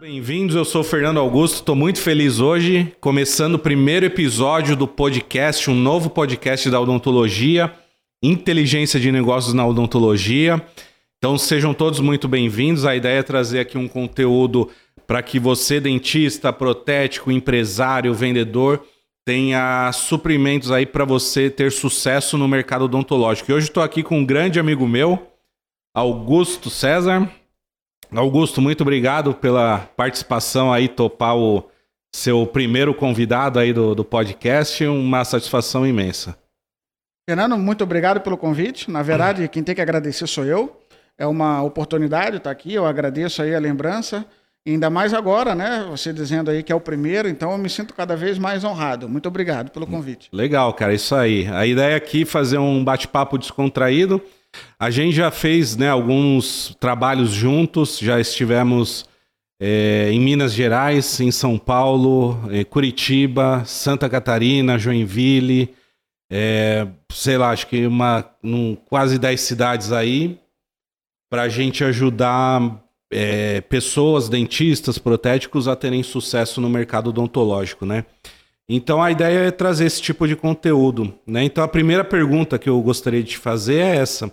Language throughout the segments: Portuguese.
Bem-vindos, eu sou o Fernando Augusto, estou muito feliz hoje, começando o primeiro episódio do podcast, um novo podcast da odontologia, Inteligência de Negócios na Odontologia. Então sejam todos muito bem-vindos. A ideia é trazer aqui um conteúdo para que você, dentista, protético, empresário, vendedor, tenha suprimentos aí para você ter sucesso no mercado odontológico. E hoje estou aqui com um grande amigo meu, Augusto César. Augusto, muito obrigado pela participação aí, topar o seu primeiro convidado aí do, do podcast. Uma satisfação imensa. Fernando, muito obrigado pelo convite. Na verdade, quem tem que agradecer sou eu. É uma oportunidade estar aqui. Eu agradeço aí a lembrança. Ainda mais agora, né? Você dizendo aí que é o primeiro, então eu me sinto cada vez mais honrado. Muito obrigado pelo convite. Legal, cara, isso aí. A ideia aqui é fazer um bate-papo descontraído. A gente já fez né, alguns trabalhos juntos, já estivemos é, em Minas Gerais, em São Paulo, em Curitiba, Santa Catarina, Joinville, é, sei lá, acho que uma, num, quase 10 cidades aí, para a gente ajudar é, pessoas, dentistas, protéticos a terem sucesso no mercado odontológico, né? Então a ideia é trazer esse tipo de conteúdo, né? Então a primeira pergunta que eu gostaria de fazer é essa: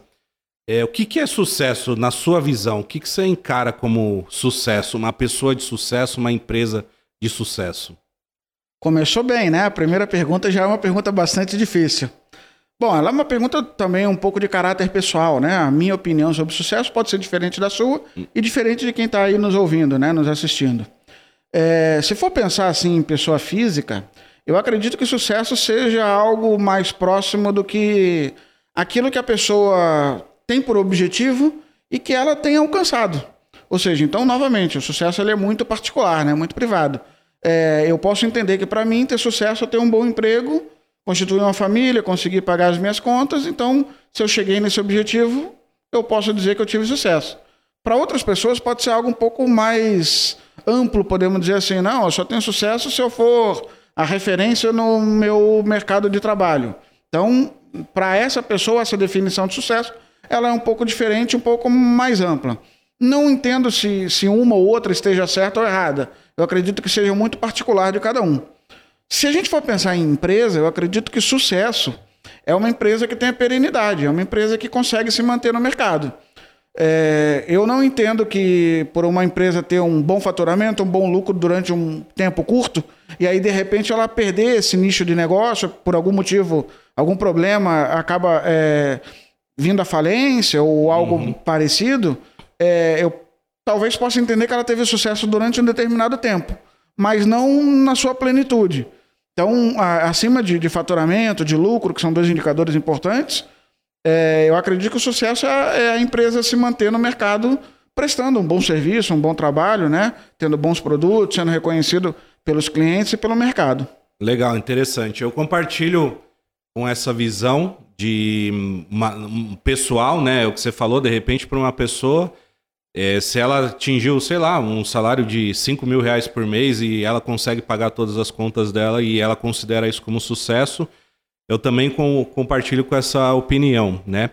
é, o que, que é sucesso na sua visão? O que, que você encara como sucesso? Uma pessoa de sucesso, uma empresa de sucesso? Começou bem, né? A primeira pergunta já é uma pergunta bastante difícil. Bom, ela é uma pergunta também um pouco de caráter pessoal, né? A minha opinião sobre sucesso pode ser diferente da sua e diferente de quem está aí nos ouvindo, né? Nos assistindo. É, se for pensar assim em pessoa física, eu acredito que sucesso seja algo mais próximo do que aquilo que a pessoa tem por objetivo e que ela tem alcançado. Ou seja, então, novamente, o sucesso ele é muito particular, né? muito privado. É, eu posso entender que para mim ter sucesso é ter um bom emprego, constituir uma família, conseguir pagar as minhas contas. Então, se eu cheguei nesse objetivo, eu posso dizer que eu tive sucesso. Para outras pessoas pode ser algo um pouco mais amplo, podemos dizer assim, não, eu só tenho sucesso se eu for a referência no meu mercado de trabalho. Então, para essa pessoa, essa definição de sucesso ela é um pouco diferente, um pouco mais ampla. Não entendo se, se uma ou outra esteja certa ou errada. Eu acredito que seja muito particular de cada um. Se a gente for pensar em empresa, eu acredito que sucesso é uma empresa que tem a perenidade, é uma empresa que consegue se manter no mercado. É, eu não entendo que por uma empresa ter um bom faturamento, um bom lucro durante um tempo curto, e aí de repente ela perder esse nicho de negócio, por algum motivo, algum problema, acaba é, vindo à falência ou algo uhum. parecido, é, eu talvez possa entender que ela teve sucesso durante um determinado tempo, mas não na sua plenitude. Então, a, acima de, de, faturamento, de lucro, que são dois indicadores importantes, é, eu acredito que o sucesso é, é, a empresa se manter no mercado prestando um bom serviço, um bom trabalho, né? tendo bons produtos, sendo reconhecido pelos clientes e pelo mercado. Legal, interessante. Eu compartilho com essa visão de uma, um pessoal, né? O que você falou, de repente, para uma pessoa, é, se ela atingiu, sei lá, um salário de 5 mil reais por mês e ela consegue pagar todas as contas dela e ela considera isso como sucesso, eu também com, compartilho com essa opinião, né?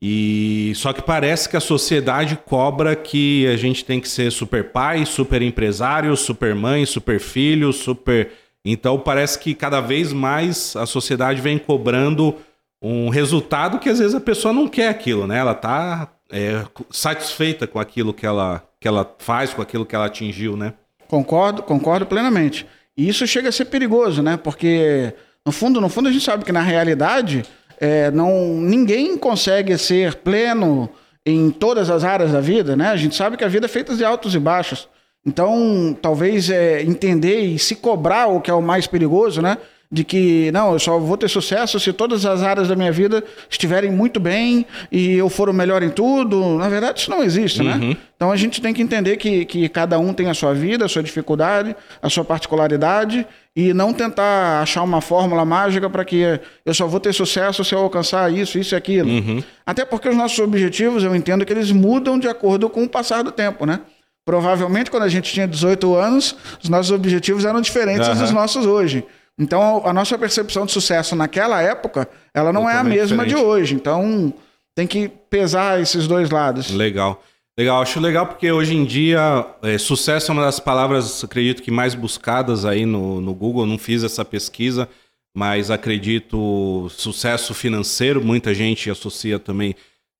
E só que parece que a sociedade cobra que a gente tem que ser super pai, super empresário, super mãe, super filho, super. Então parece que cada vez mais a sociedade vem cobrando um resultado que às vezes a pessoa não quer aquilo, né? Ela tá é, satisfeita com aquilo que ela, que ela faz, com aquilo que ela atingiu, né? Concordo, concordo plenamente. E isso chega a ser perigoso, né? Porque no fundo, no fundo a gente sabe que na realidade é, não ninguém consegue ser pleno em todas as áreas da vida, né? A gente sabe que a vida é feita de altos e baixos. Então, talvez é, entender e se cobrar o que é o mais perigoso, né? De que não, eu só vou ter sucesso se todas as áreas da minha vida estiverem muito bem e eu for o melhor em tudo. Na verdade, isso não existe, né? uhum. né? Então a gente tem que entender que, que cada um tem a sua vida, a sua dificuldade, a sua particularidade e não tentar achar uma fórmula mágica para que eu só vou ter sucesso se eu alcançar isso, isso e aquilo. Uhum. Até porque os nossos objetivos, eu entendo que eles mudam de acordo com o passar do tempo, né? Provavelmente, quando a gente tinha 18 anos, os nossos objetivos eram diferentes uhum. dos nossos hoje. Então, a nossa percepção de sucesso naquela época, ela não Totalmente é a mesma diferente. de hoje. Então, tem que pesar esses dois lados. Legal. Legal, acho legal porque hoje em dia é, sucesso é uma das palavras, acredito que mais buscadas aí no, no Google. Não fiz essa pesquisa, mas acredito sucesso financeiro. Muita gente associa também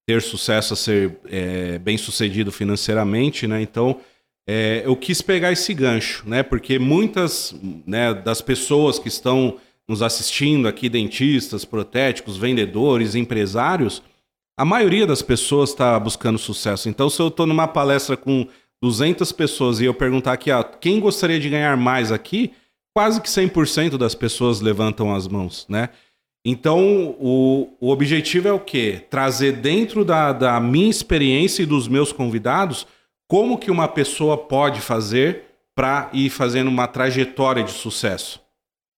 ter sucesso a ser é, bem sucedido financeiramente, né? Então é, eu quis pegar esse gancho, né? Porque muitas né, das pessoas que estão nos assistindo aqui, dentistas, protéticos, vendedores, empresários a maioria das pessoas está buscando sucesso. Então, se eu estou numa palestra com 200 pessoas e eu perguntar aqui, ah, quem gostaria de ganhar mais aqui, quase que 100% das pessoas levantam as mãos, né? Então, o, o objetivo é o quê? Trazer dentro da, da minha experiência e dos meus convidados como que uma pessoa pode fazer para ir fazendo uma trajetória de sucesso,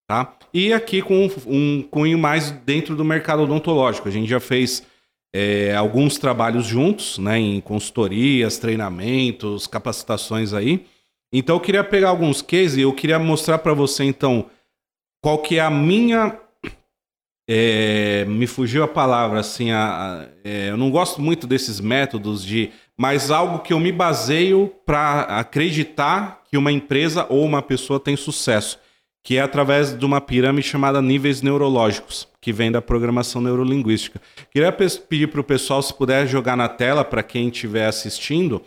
tá? E aqui com um cunho mais dentro do mercado odontológico. A gente já fez é, alguns trabalhos juntos, né, em consultorias, treinamentos, capacitações aí. Então eu queria pegar alguns cases e eu queria mostrar para você então qual que é a minha é, me fugiu a palavra assim, a, a, é, eu não gosto muito desses métodos de, mas algo que eu me baseio para acreditar que uma empresa ou uma pessoa tem sucesso, que é através de uma pirâmide chamada níveis neurológicos que vem da programação neurolinguística. Queria pedir para o pessoal se puder jogar na tela para quem estiver assistindo.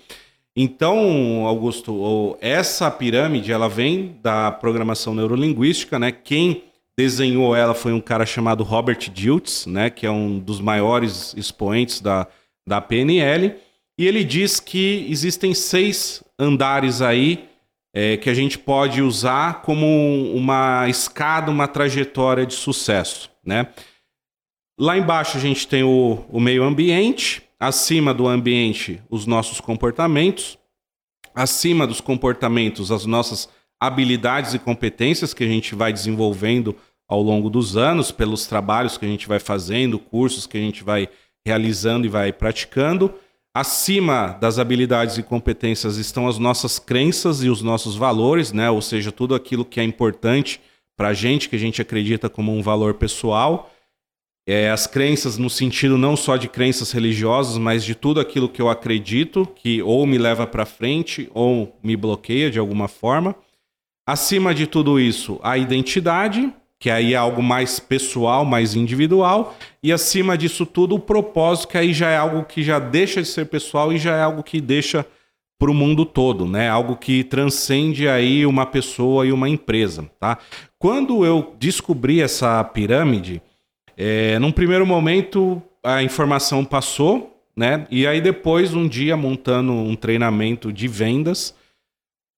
Então, Augusto, essa pirâmide ela vem da programação neurolinguística, né? Quem desenhou ela foi um cara chamado Robert Diltz, né? Que é um dos maiores expoentes da, da PNL. E ele diz que existem seis andares aí é, que a gente pode usar como uma escada, uma trajetória de sucesso. Né? Lá embaixo a gente tem o, o meio ambiente, acima do ambiente, os nossos comportamentos, acima dos comportamentos, as nossas habilidades e competências que a gente vai desenvolvendo ao longo dos anos, pelos trabalhos que a gente vai fazendo, cursos que a gente vai realizando e vai praticando. Acima das habilidades e competências estão as nossas crenças e os nossos valores, né? Ou seja, tudo aquilo que é importante para a gente, que a gente acredita como um valor pessoal. É, as crenças no sentido não só de crenças religiosas, mas de tudo aquilo que eu acredito, que ou me leva para frente ou me bloqueia de alguma forma. Acima de tudo isso, a identidade, que aí é algo mais pessoal, mais individual, e acima disso tudo, o propósito, que aí já é algo que já deixa de ser pessoal e já é algo que deixa para o mundo todo, né? Algo que transcende aí uma pessoa e uma empresa, tá? Quando eu descobri essa pirâmide, é, num primeiro momento a informação passou, né? E aí depois, um dia, montando um treinamento de vendas,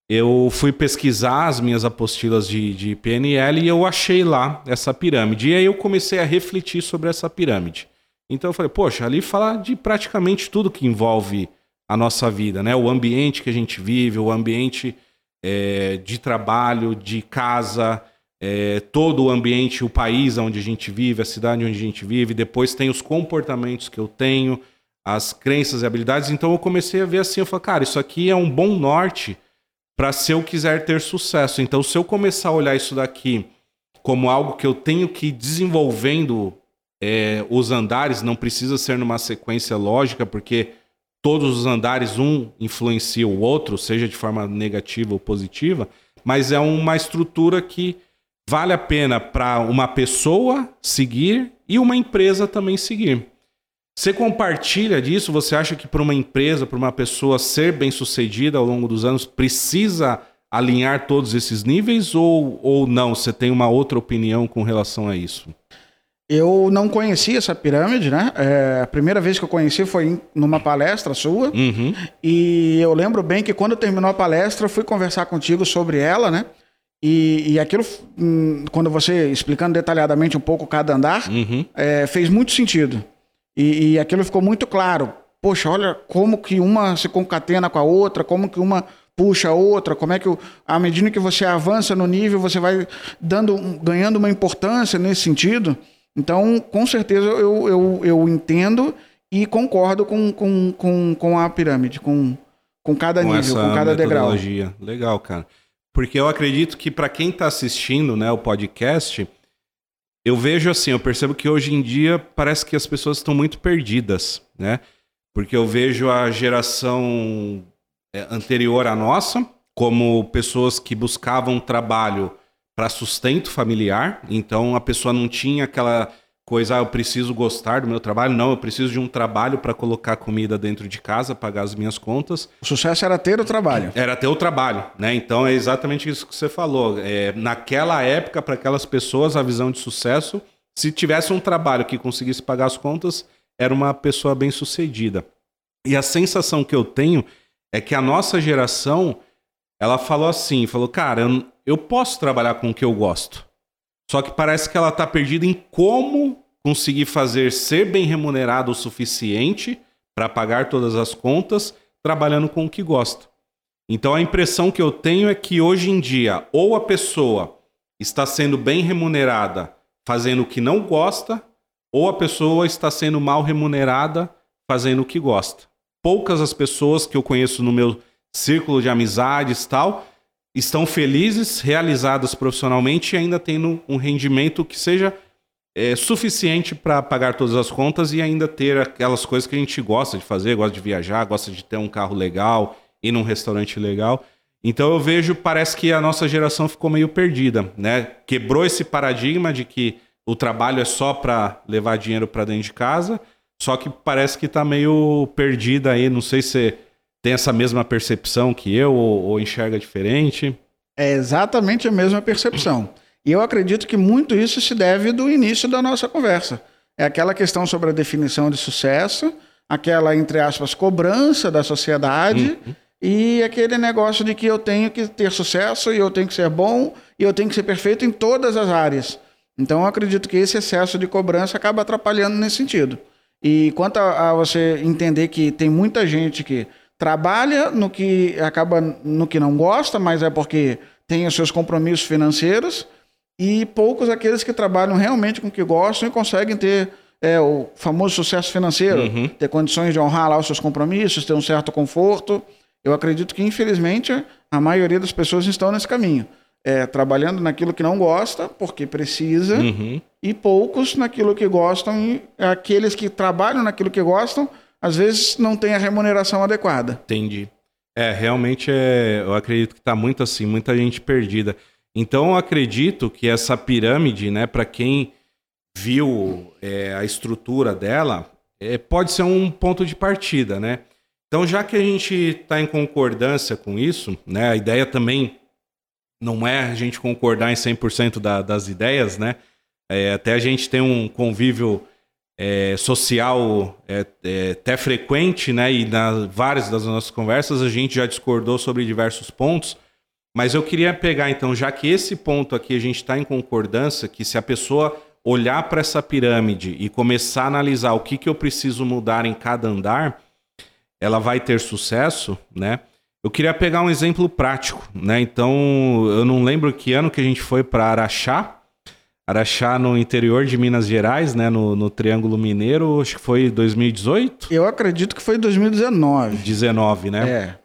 eu fui pesquisar as minhas apostilas de, de PNL e eu achei lá essa pirâmide. E aí eu comecei a refletir sobre essa pirâmide. Então eu falei, poxa, ali fala de praticamente tudo que envolve a nossa vida, né? O ambiente que a gente vive, o ambiente é, de trabalho, de casa, é, todo o ambiente, o país onde a gente vive, a cidade onde a gente vive, depois tem os comportamentos que eu tenho, as crenças e habilidades. Então eu comecei a ver assim, eu falei, cara, isso aqui é um bom norte para se eu quiser ter sucesso. Então, se eu começar a olhar isso daqui como algo que eu tenho que ir desenvolvendo é, os andares, não precisa ser numa sequência lógica, porque todos os andares um influencia o outro, seja de forma negativa ou positiva, mas é uma estrutura que vale a pena para uma pessoa seguir e uma empresa também seguir. Você compartilha disso? Você acha que para uma empresa, para uma pessoa ser bem sucedida ao longo dos anos, precisa alinhar todos esses níveis ou, ou não? Você tem uma outra opinião com relação a isso? Eu não conhecia essa pirâmide, né? É, a primeira vez que eu conheci foi em, numa palestra sua. Uhum. E eu lembro bem que quando terminou a palestra, eu fui conversar contigo sobre ela, né? E, e aquilo, hum, quando você explicando detalhadamente um pouco cada andar, uhum. é, fez muito sentido. E, e aquilo ficou muito claro. Poxa, olha como que uma se concatena com a outra, como que uma puxa a outra, como é que, à medida que você avança no nível, você vai dando, ganhando uma importância nesse sentido. Então, com certeza, eu, eu, eu entendo e concordo com, com, com, com a pirâmide, com, com cada com nível, com cada degrau. Legal, cara. Porque eu acredito que para quem está assistindo né, o podcast, eu vejo assim, eu percebo que hoje em dia parece que as pessoas estão muito perdidas, né? porque eu vejo a geração é, anterior à nossa como pessoas que buscavam trabalho para sustento familiar, então a pessoa não tinha aquela coisa, ah, eu preciso gostar do meu trabalho. Não, eu preciso de um trabalho para colocar comida dentro de casa, pagar as minhas contas. O sucesso era ter o trabalho. Era ter o trabalho, né? Então é exatamente isso que você falou. É, naquela época, para aquelas pessoas, a visão de sucesso, se tivesse um trabalho que conseguisse pagar as contas, era uma pessoa bem sucedida. E a sensação que eu tenho é que a nossa geração, ela falou assim, falou, cara, eu, eu posso trabalhar com o que eu gosto. Só que parece que ela está perdida em como conseguir fazer ser bem remunerado o suficiente para pagar todas as contas trabalhando com o que gosta. Então a impressão que eu tenho é que hoje em dia, ou a pessoa está sendo bem remunerada fazendo o que não gosta, ou a pessoa está sendo mal remunerada fazendo o que gosta. Poucas as pessoas que eu conheço no meu círculo de amizades tal estão felizes, realizadas profissionalmente e ainda tendo um rendimento que seja é, suficiente para pagar todas as contas e ainda ter aquelas coisas que a gente gosta de fazer, gosta de viajar, gosta de ter um carro legal, ir num restaurante legal. Então eu vejo, parece que a nossa geração ficou meio perdida, né? Quebrou esse paradigma de que o trabalho é só para levar dinheiro para dentro de casa, só que parece que está meio perdida aí, não sei se tem essa mesma percepção que eu ou, ou enxerga diferente? É exatamente a mesma percepção. E eu acredito que muito isso se deve do início da nossa conversa. É aquela questão sobre a definição de sucesso, aquela, entre aspas, cobrança da sociedade uhum. e aquele negócio de que eu tenho que ter sucesso e eu tenho que ser bom e eu tenho que ser perfeito em todas as áreas. Então eu acredito que esse excesso de cobrança acaba atrapalhando nesse sentido. E quanto a, a você entender que tem muita gente que trabalha no que acaba no que não gosta, mas é porque tem os seus compromissos financeiros e poucos aqueles que trabalham realmente com o que gostam e conseguem ter é, o famoso sucesso financeiro, uhum. ter condições de honrar lá os seus compromissos, ter um certo conforto. Eu acredito que, infelizmente, a maioria das pessoas estão nesse caminho. É, trabalhando naquilo que não gosta, porque precisa, uhum. e poucos naquilo que gostam, e aqueles que trabalham naquilo que gostam, às vezes não tem a remuneração adequada. Entendi. É, realmente é, eu acredito que está muito assim, muita gente perdida. Então eu acredito que essa pirâmide, né, para quem viu é, a estrutura dela, é, pode ser um ponto de partida, né? Então já que a gente está em concordância com isso, né, a ideia também não é a gente concordar em 100% da, das ideias, né? É, até a gente tem um convívio é, social é, é, até frequente, né? E nas várias das nossas conversas a gente já discordou sobre diversos pontos. Mas eu queria pegar, então, já que esse ponto aqui a gente está em concordância, que se a pessoa olhar para essa pirâmide e começar a analisar o que, que eu preciso mudar em cada andar, ela vai ter sucesso, né? Eu queria pegar um exemplo prático, né? Então, eu não lembro que ano que a gente foi para Araxá, Araxá no interior de Minas Gerais, né? No, no Triângulo Mineiro, acho que foi 2018? Eu acredito que foi 2019. 19, né? É.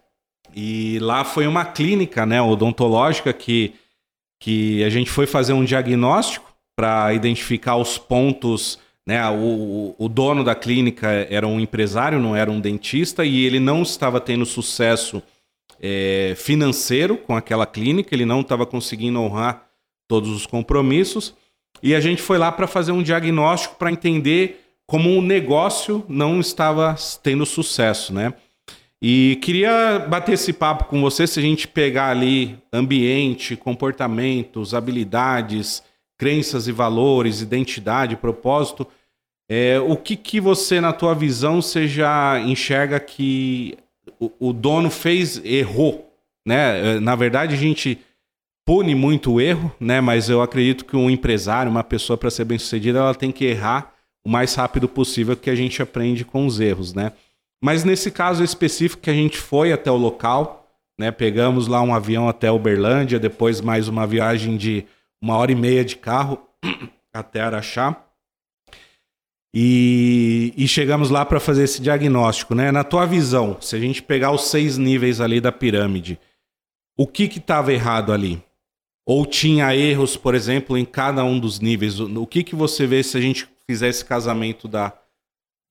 E lá foi uma clínica, né, odontológica que, que a gente foi fazer um diagnóstico para identificar os pontos, né? O, o dono da clínica era um empresário, não era um dentista, e ele não estava tendo sucesso é, financeiro com aquela clínica, ele não estava conseguindo honrar todos os compromissos. E a gente foi lá para fazer um diagnóstico para entender como o negócio não estava tendo sucesso, né? E queria bater esse papo com você se a gente pegar ali ambiente, comportamentos, habilidades, crenças e valores, identidade, propósito. É, o que, que você, na tua visão, você já enxerga que o, o dono fez, errou? Né? Na verdade, a gente pune muito o erro, né? Mas eu acredito que um empresário, uma pessoa para ser bem-sucedida, ela tem que errar o mais rápido possível que a gente aprende com os erros, né? Mas nesse caso específico que a gente foi até o local, né? Pegamos lá um avião até Uberlândia, depois mais uma viagem de uma hora e meia de carro até Araxá. E, e chegamos lá para fazer esse diagnóstico, né? Na tua visão, se a gente pegar os seis níveis ali da pirâmide, o que estava errado ali? Ou tinha erros, por exemplo, em cada um dos níveis? O que, que você vê se a gente fizer esse casamento da,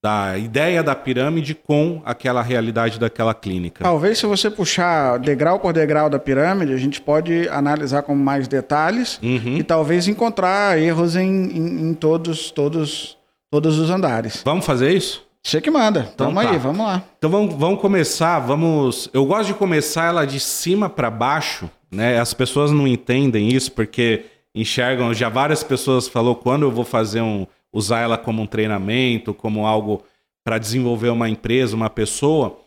da ideia da pirâmide com aquela realidade daquela clínica. Talvez se você puxar degrau por degrau da pirâmide, a gente pode analisar com mais detalhes Uhum. e talvez encontrar erros em, em, em todos, todos, todos os andares. Vamos fazer isso? Você que manda. Então Tamo tá. aí, vamos lá. Então vamos, vamos começar, vamos. Eu gosto de começar ela de cima para baixo, né? As pessoas não entendem isso porque enxergam. Já várias pessoas falou quando eu vou fazer um, usar ela como um treinamento, como algo para desenvolver uma empresa, uma pessoa.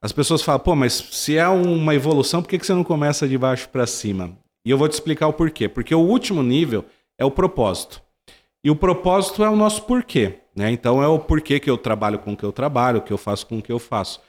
As pessoas falam, pô, mas se é uma evolução, por que, que você não começa de baixo para cima? E eu vou te explicar o porquê. Porque o último nível é o propósito. E o propósito é o nosso porquê, né? Então é o porquê que eu trabalho com o que eu trabalho, o que eu faço com o que eu faço.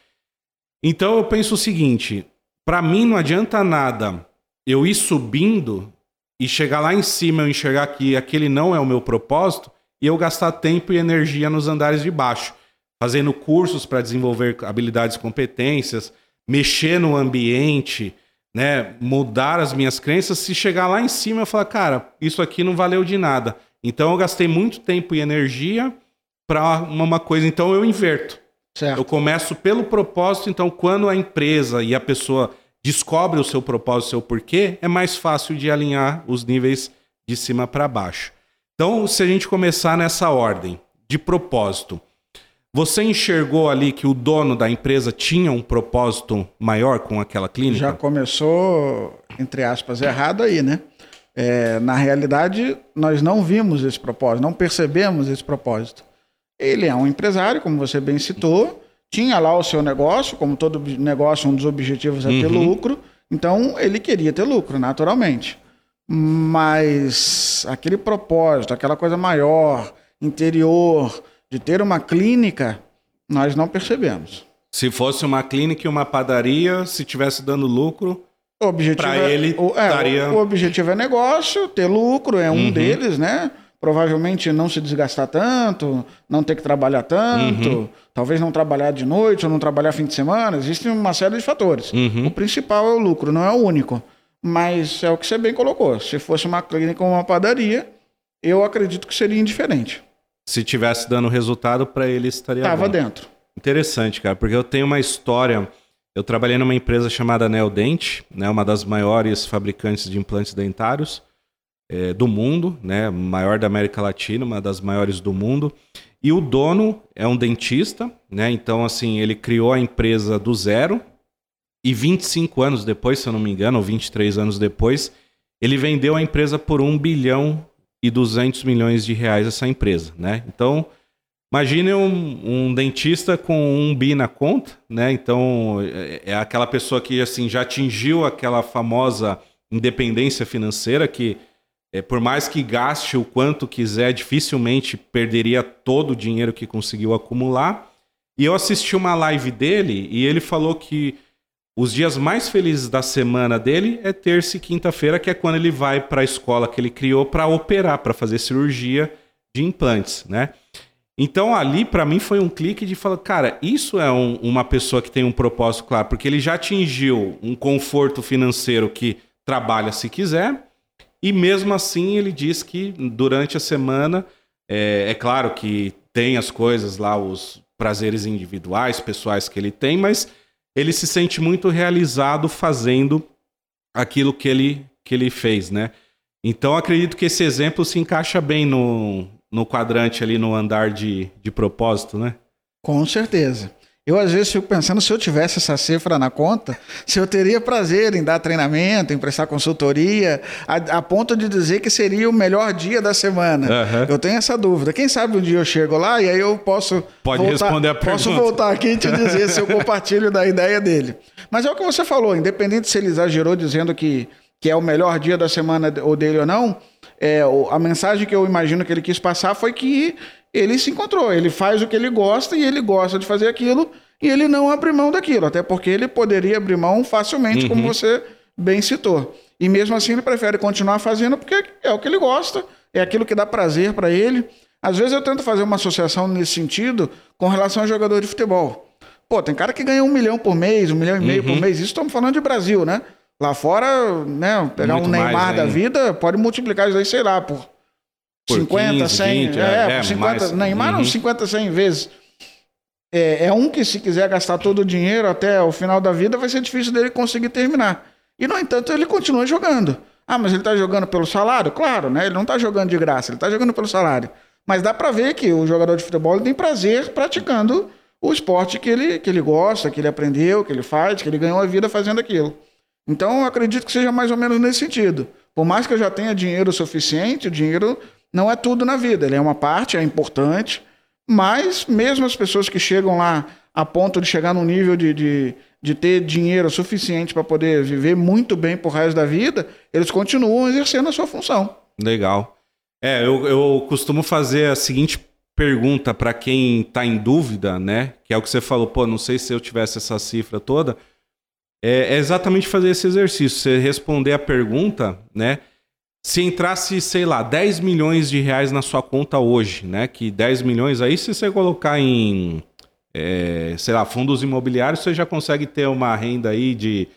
Então eu penso o seguinte, para mim não adianta nada eu ir subindo e chegar lá em cima eu enxergar que aquele não é o meu propósito e eu gastar tempo e energia nos andares de baixo, fazendo cursos para desenvolver habilidades competências, mexer no ambiente, né, mudar as minhas crenças, se chegar lá em cima eu falar, cara, isso aqui não valeu de nada. Então eu gastei muito tempo e energia para uma coisa, então eu inverto. Certo. Eu começo pelo propósito, então quando a empresa e a pessoa descobre o seu propósito, o seu porquê, é mais fácil de alinhar os níveis de cima para baixo. Então, se a gente começar nessa ordem de propósito, você enxergou ali que o dono da empresa tinha um propósito maior com aquela clínica? Já começou, entre aspas, errado aí, né? É, na realidade, nós não vimos esse propósito, não percebemos esse propósito. Ele é um empresário, como você bem citou, tinha lá o seu negócio, como todo negócio, um dos objetivos é ter Uhum. lucro, então ele queria ter lucro, naturalmente. Mas aquele propósito, aquela coisa maior, interior, de ter uma clínica, nós não percebemos. Se fosse uma clínica e uma padaria, se tivesse dando lucro, Pra é, ele, o, é, daria- o objetivo é negócio, ter lucro é um Uhum. deles, né? Provavelmente não se desgastar tanto, não ter que trabalhar tanto, Uhum. talvez não trabalhar de noite ou não trabalhar fim de semana. Existem uma série de fatores. Uhum. O principal é o lucro, não é o único. Mas é o que você bem colocou. Se fosse uma clínica ou uma padaria, eu acredito que seria indiferente. se tivesse dando resultado para ele estaria Tava bom. dentro. Interessante, cara, porque eu tenho uma história. Eu trabalhei numa empresa chamada Neodent, né, uma das maiores fabricantes de implantes dentários eh, do mundo, né, maior da América Latina, uma das maiores do mundo. E o dono é um dentista, né, então assim ele criou a empresa do zero. E 25 anos depois, se eu não me engano, ou 23 anos depois, ele vendeu a empresa por 1 bilhão e 200 milhões de reais essa empresa, né? Então, Imagine um, um dentista com um bi na conta, né? Então é, é aquela pessoa que assim já atingiu aquela famosa independência financeira que é, por mais que gaste o quanto quiser, dificilmente perderia todo o dinheiro que conseguiu acumular. E eu assisti uma live dele e ele falou que os dias mais felizes da semana dele é terça e quinta-feira, que é quando ele vai para a escola que ele criou para operar, para fazer cirurgia de implantes, né? Então ali para mim foi um clique de falar, cara, isso é um- uma pessoa que tem um propósito claro, porque ele já atingiu um conforto financeiro que trabalha se quiser, e mesmo assim ele diz que durante a semana é, é claro que tem as coisas lá, os prazeres individuais, pessoais que ele tem, mas ele se sente muito realizado fazendo aquilo que ele, que ele fez, né? Então acredito que esse exemplo se encaixa bem no, no quadrante ali, no andar de, de propósito, né? Com certeza. Eu, às vezes, fico pensando se eu tivesse essa cifra na conta, se eu teria prazer em dar treinamento, em prestar consultoria, a, a ponto de dizer que seria o melhor dia da semana. Aham. Eu tenho essa dúvida. Quem sabe um dia eu chego lá e aí eu posso. Pode responder a Posso pergunta. voltar aqui e te dizer se eu compartilho da ideia dele. Mas é o que você falou, independente se ele exagerou dizendo que, que é o melhor dia da semana ou dele ou não, é, a mensagem que eu imagino que ele quis passar foi que ele se encontrou, ele faz o que ele gosta e ele gosta de fazer aquilo e ele não abre mão daquilo, até porque ele poderia abrir mão facilmente, como você bem citou. E mesmo assim ele prefere continuar fazendo porque é o que ele gosta, é aquilo que dá prazer para ele. Às vezes eu tento fazer uma associação nesse sentido com relação a jogador de futebol. Pô, tem cara que ganha um milhão por mês, um milhão e meio por mês. Isso estamos falando de Brasil, né? Lá fora, né? Pegar Muito um Neymar mais da vida, pode multiplicar isso aí, sei lá, por, Por 50, 15, 100. 20, é, é, por 50. mais. Neymar, Uhum. uns 50, 100 vezes. é, é um que, se quiser gastar todo o dinheiro até o final da vida, vai ser difícil dele conseguir terminar. E, no entanto, ele continua jogando. Ah, mas ele está jogando pelo salário? Claro, né? Ele não está jogando de graça, ele está jogando pelo salário. Mas dá para ver que o jogador de futebol tem prazer praticando o esporte que ele, que ele gosta, que ele aprendeu, que ele faz, que ele ganhou a vida fazendo aquilo. Então, eu acredito que seja mais ou menos nesse sentido. Por mais que eu já tenha dinheiro suficiente, o dinheiro não é tudo na vida. Ele é uma parte, é importante, mas mesmo as pessoas que chegam lá a ponto de chegar num nível de, de, de ter dinheiro suficiente para poder viver muito bem por resto da vida, eles continuam exercendo a sua função. Legal. É, eu, eu costumo fazer a seguinte pergunta para quem está em dúvida, né? Que é o que você falou, pô, não sei se eu tivesse essa cifra toda. É, é exatamente fazer esse exercício, você responder a pergunta, né? Se entrasse, sei lá, 10 milhões de reais na sua conta hoje, né? Que 10 milhões aí, se você colocar em, é, sei lá, fundos imobiliários, você já consegue ter uma renda aí de,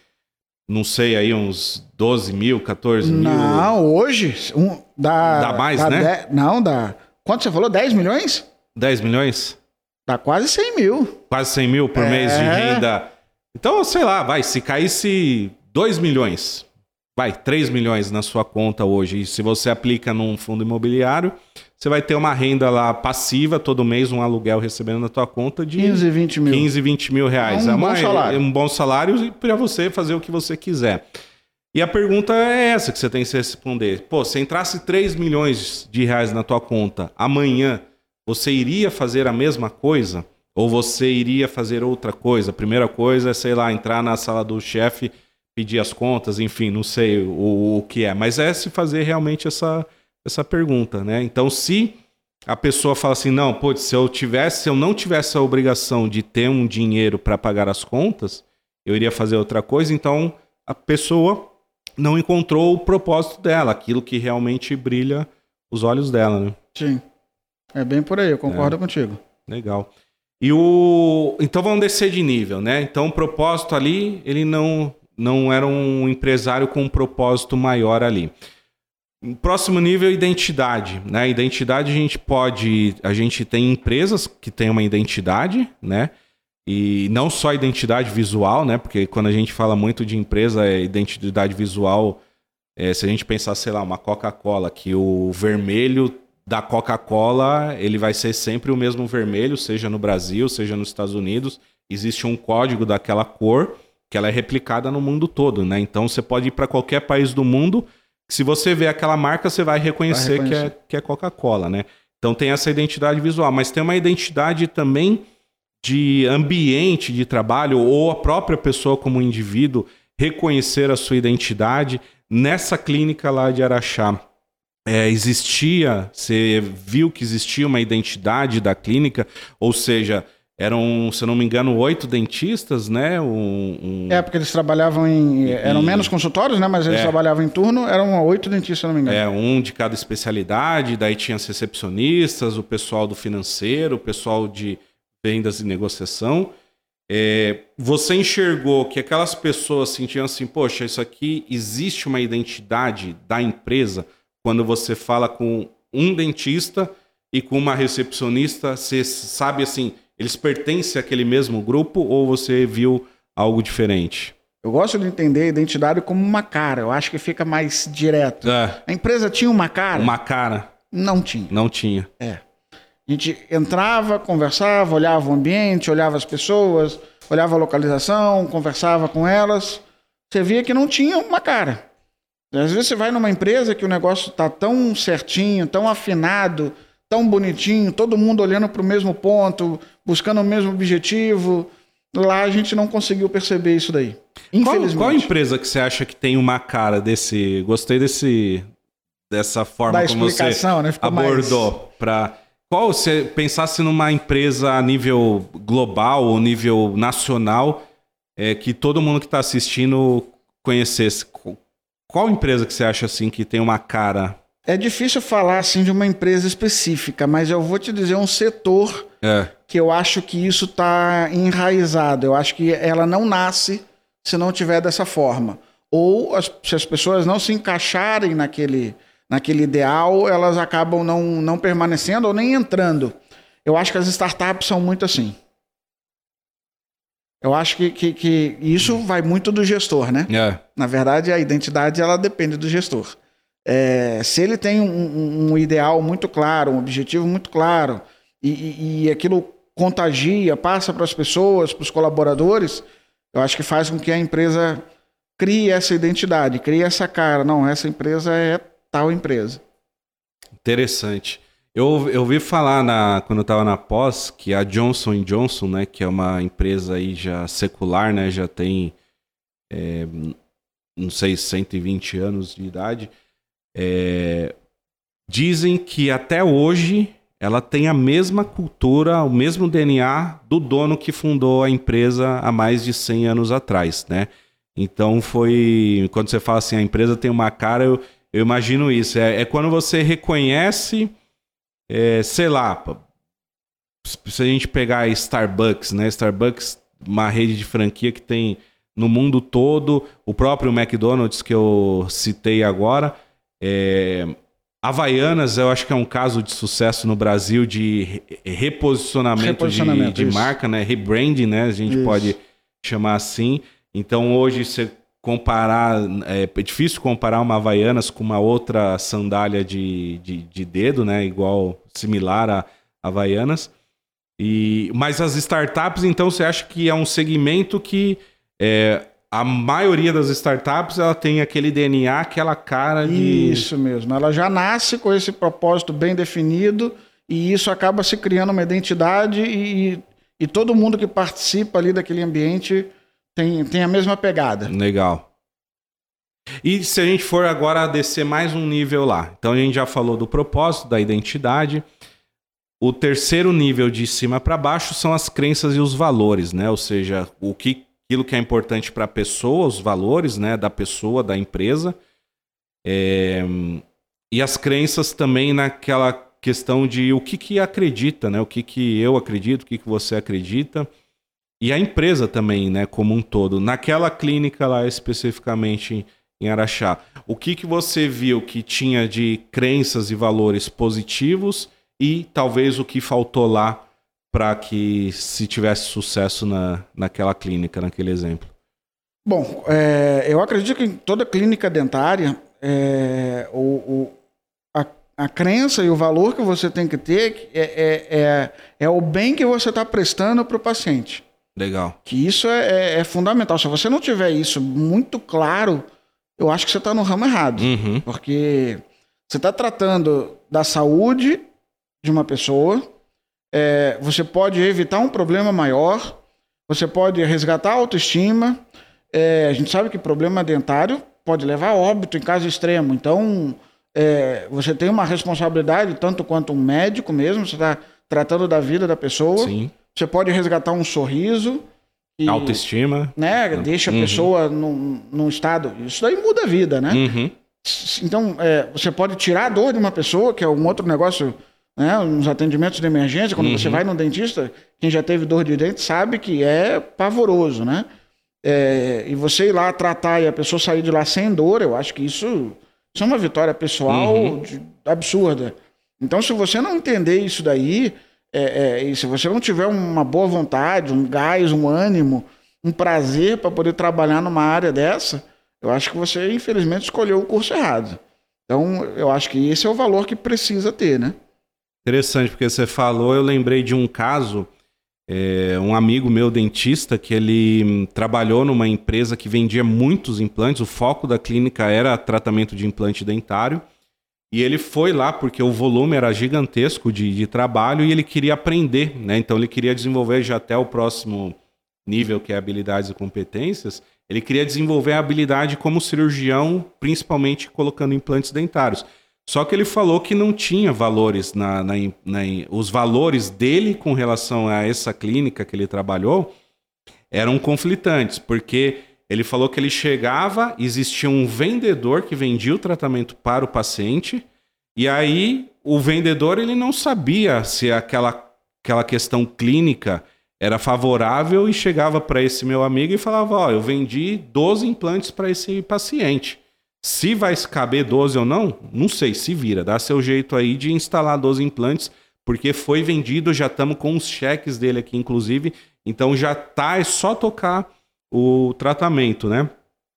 não sei, aí uns 12 mil, 14 mil. Não, hoje, um, dá... Dá mais, dá né? De, não, dá... Quanto você falou? 10 milhões? 10 milhões? Dá quase 100 mil. Quase 100 mil por é... mês de renda. Então, sei lá, vai, se caísse 2 milhões vai, 3 milhões na sua conta hoje, e se você aplica num fundo imobiliário, você vai ter uma renda lá passiva todo mês, um aluguel recebendo na tua conta de 15, 20 mil. 15, 20 mil reais. É um, é uma, bom salário. É um bom salário para você fazer o que você quiser. E a pergunta é essa que você tem que responder. Pô, se entrasse 3 milhões de reais na tua conta amanhã, você iria fazer a mesma coisa? Ou você iria fazer outra coisa? A primeira coisa é, sei lá, entrar na sala do chefe pedir as contas, enfim, não sei o, o que é, mas é se fazer realmente essa, essa pergunta, né? Então, se a pessoa fala assim, não, pô, se eu tivesse, se eu não tivesse a obrigação de ter um dinheiro para pagar as contas, eu iria fazer outra coisa, então a pessoa não encontrou o propósito dela, aquilo que realmente brilha os olhos dela, né? Sim. É bem por aí, eu concordo é. contigo. Legal. E o então vamos descer de nível, né? Então o propósito ali, ele não não era um empresário com um propósito maior ali. Próximo nível, identidade. Né? Identidade a gente pode. A gente tem empresas que têm uma identidade, né? E não só identidade visual, né? Porque quando a gente fala muito de empresa, é identidade visual. É, se a gente pensar, sei lá, uma Coca-Cola, que o vermelho da Coca-Cola ele vai ser sempre o mesmo vermelho, seja no Brasil, seja nos Estados Unidos. Existe um código daquela cor que ela é replicada no mundo todo, né? Então você pode ir para qualquer país do mundo, se você vê aquela marca, você vai reconhecer, vai reconhecer. que é, que é Coca-Cola, né? Então tem essa identidade visual, mas tem uma identidade também de ambiente de trabalho ou a própria pessoa como indivíduo reconhecer a sua identidade. Nessa clínica lá de Araxá, é, existia, você viu que existia uma identidade da clínica, ou seja, eram, se não me engano, oito dentistas, né? Um, um... É, porque eles trabalhavam em. Eram menos consultórios, né? Mas eles é. trabalhavam em turno, eram oito dentistas, se não me engano. É, um de cada especialidade, daí tinha as recepcionistas, o pessoal do financeiro, o pessoal de vendas e negociação. É, você enxergou que aquelas pessoas sentiam assim, poxa, isso aqui existe uma identidade da empresa quando você fala com um dentista e com uma recepcionista, você sabe assim eles pertencem àquele mesmo grupo ou você viu algo diferente? Eu gosto de entender a identidade como uma cara. Eu acho que fica mais direto. É. A empresa tinha uma cara? Uma cara. Não tinha. Não tinha. É. A gente entrava, conversava, olhava o ambiente, olhava as pessoas, olhava a localização, conversava com elas. Você via que não tinha uma cara. Às vezes você vai numa empresa que o negócio está tão certinho, tão afinado, tão bonitinho, todo mundo olhando para o mesmo ponto, buscando o mesmo objetivo. Lá a gente não conseguiu perceber isso daí. Infelizmente. Qual, qual empresa que você acha que tem uma cara desse. Gostei desse dessa forma da como você né? abordou mais... para qual você pensasse numa empresa a nível global ou nível nacional é, que todo mundo que está assistindo conhecesse. Qual empresa que você acha assim que tem uma cara é difícil falar assim de uma empresa específica, mas eu vou te dizer um setor é. que eu acho que isso está enraizado. Eu acho que ela não nasce se não tiver dessa forma. Ou as, se as pessoas não se encaixarem naquele, naquele ideal, elas acabam não, não permanecendo ou nem entrando. Eu acho que as startups são muito assim. Eu acho que, que, que isso vai muito do gestor, né? É. Na verdade, a identidade ela depende do gestor. É, se ele tem um, um, ideal muito claro, um objetivo muito claro, e, e, aquilo contagia, passa para as pessoas, para os colaboradores, eu acho que faz com que a empresa crie essa identidade, crie essa cara. Não, essa empresa é tal empresa. Interessante. Eu, eu ouvi falar na, quando eu estava na pós que a Johnson Johnson, né, que é uma empresa aí já secular, né, já tem, é, não sei, 120 anos de idade, é, dizem que até hoje ela tem a mesma cultura, o mesmo DNA do dono que fundou a empresa há mais de 100 anos atrás, né? Então foi, quando você fala assim, a empresa tem uma cara, eu, eu imagino isso. É, é quando você reconhece é, sei lá, se a gente pegar Starbucks, né? Starbucks, uma rede de franquia que tem no mundo todo, o próprio McDonald's que eu citei agora, é, Havaianas, eu acho que é um caso de sucesso no Brasil de reposicionamento, reposicionamento de, de marca, né? Rebranding, né? A gente isso. pode chamar assim. Então hoje você comparar. É, é, difícil comparar uma Havaianas com uma outra sandália de, de, de dedo, né? Igual, similar a Havaianas. E, mas as startups, então, você acha que é um segmento que é, a maioria das startups ela tem aquele DNA, aquela cara de. Isso mesmo. Ela já nasce com esse propósito bem definido e isso acaba se criando uma identidade e, e todo mundo que participa ali daquele ambiente tem, tem a mesma pegada. Legal. E se a gente for agora descer mais um nível lá? Então a gente já falou do propósito, da identidade. O terceiro nível de cima para baixo são as crenças e os valores, né? Ou seja, o que, aquilo que é importante para a pessoa, os valores, né, da pessoa, da empresa. É... E as crenças também naquela questão de o que, que acredita, né? O que, que eu acredito, o que, que você acredita. E a empresa também, né, como um todo. Naquela clínica lá especificamente em Araxá, o que, que você viu que tinha de crenças e valores positivos e talvez o que faltou lá para que se tivesse sucesso na, naquela clínica, naquele exemplo? Bom, é, eu acredito que em toda clínica dentária, é, o, o a, a, crença e o valor que você tem que ter é, é, é, é o bem que você está prestando para o paciente. Legal. Que isso é, é, é, fundamental. Se você não tiver isso muito claro, eu acho que você está no ramo errado. Uhum. Porque você está tratando da saúde de uma pessoa, é, você pode evitar um problema maior, você pode resgatar a autoestima. É, a gente sabe que problema dentário pode levar a óbito em caso extremo. Então, é, você tem uma responsabilidade, tanto quanto um médico mesmo, você está tratando da vida da pessoa. Sim. Você pode resgatar um sorriso. E, Autoestima. Né, deixa a uhum. pessoa num, num estado. Isso daí muda a vida, né? Uhum. Então, é, você pode tirar a dor de uma pessoa, que é um outro negócio, né? Nos atendimentos de emergência, quando uhum. você vai no dentista, quem já teve dor de dente sabe que é pavoroso, né? É, e você ir lá tratar e a pessoa sair de lá sem dor, eu acho que isso, isso é uma vitória pessoal uhum. de, absurda. Então, se você não entender isso daí, é, é, e se você não tiver uma boa vontade, um gás, um ânimo, um prazer para poder trabalhar numa área dessa, eu acho que você, infelizmente, escolheu o curso errado. Então, eu acho que esse é o valor que precisa ter, né? Interessante, porque você falou, eu lembrei de um caso, é, um amigo meu dentista, que ele hum, trabalhou numa empresa que vendia muitos implantes, o foco da clínica era tratamento de implante dentário, e ele foi lá porque o volume era gigantesco de, de trabalho e ele queria aprender, né? Então ele queria desenvolver já até o próximo nível, que é habilidades e competências. Ele queria desenvolver a habilidade como cirurgião, principalmente colocando implantes dentários. Só que ele falou que não tinha valores na, na, na, os valores dele com relação a essa clínica que ele trabalhou eram conflitantes, porque ele falou que ele chegava, existia um vendedor que vendia o tratamento para o paciente, e aí o vendedor ele não sabia se aquela, aquela questão clínica era favorável e chegava para esse meu amigo e falava: Ó, oh, eu vendi 12 implantes para esse paciente. Se vai caber 12 ou não, não sei, se vira. Dá seu jeito aí de instalar 12 implantes, porque foi vendido, já estamos com os cheques dele aqui, inclusive, Então já tá, é só tocar o tratamento, né?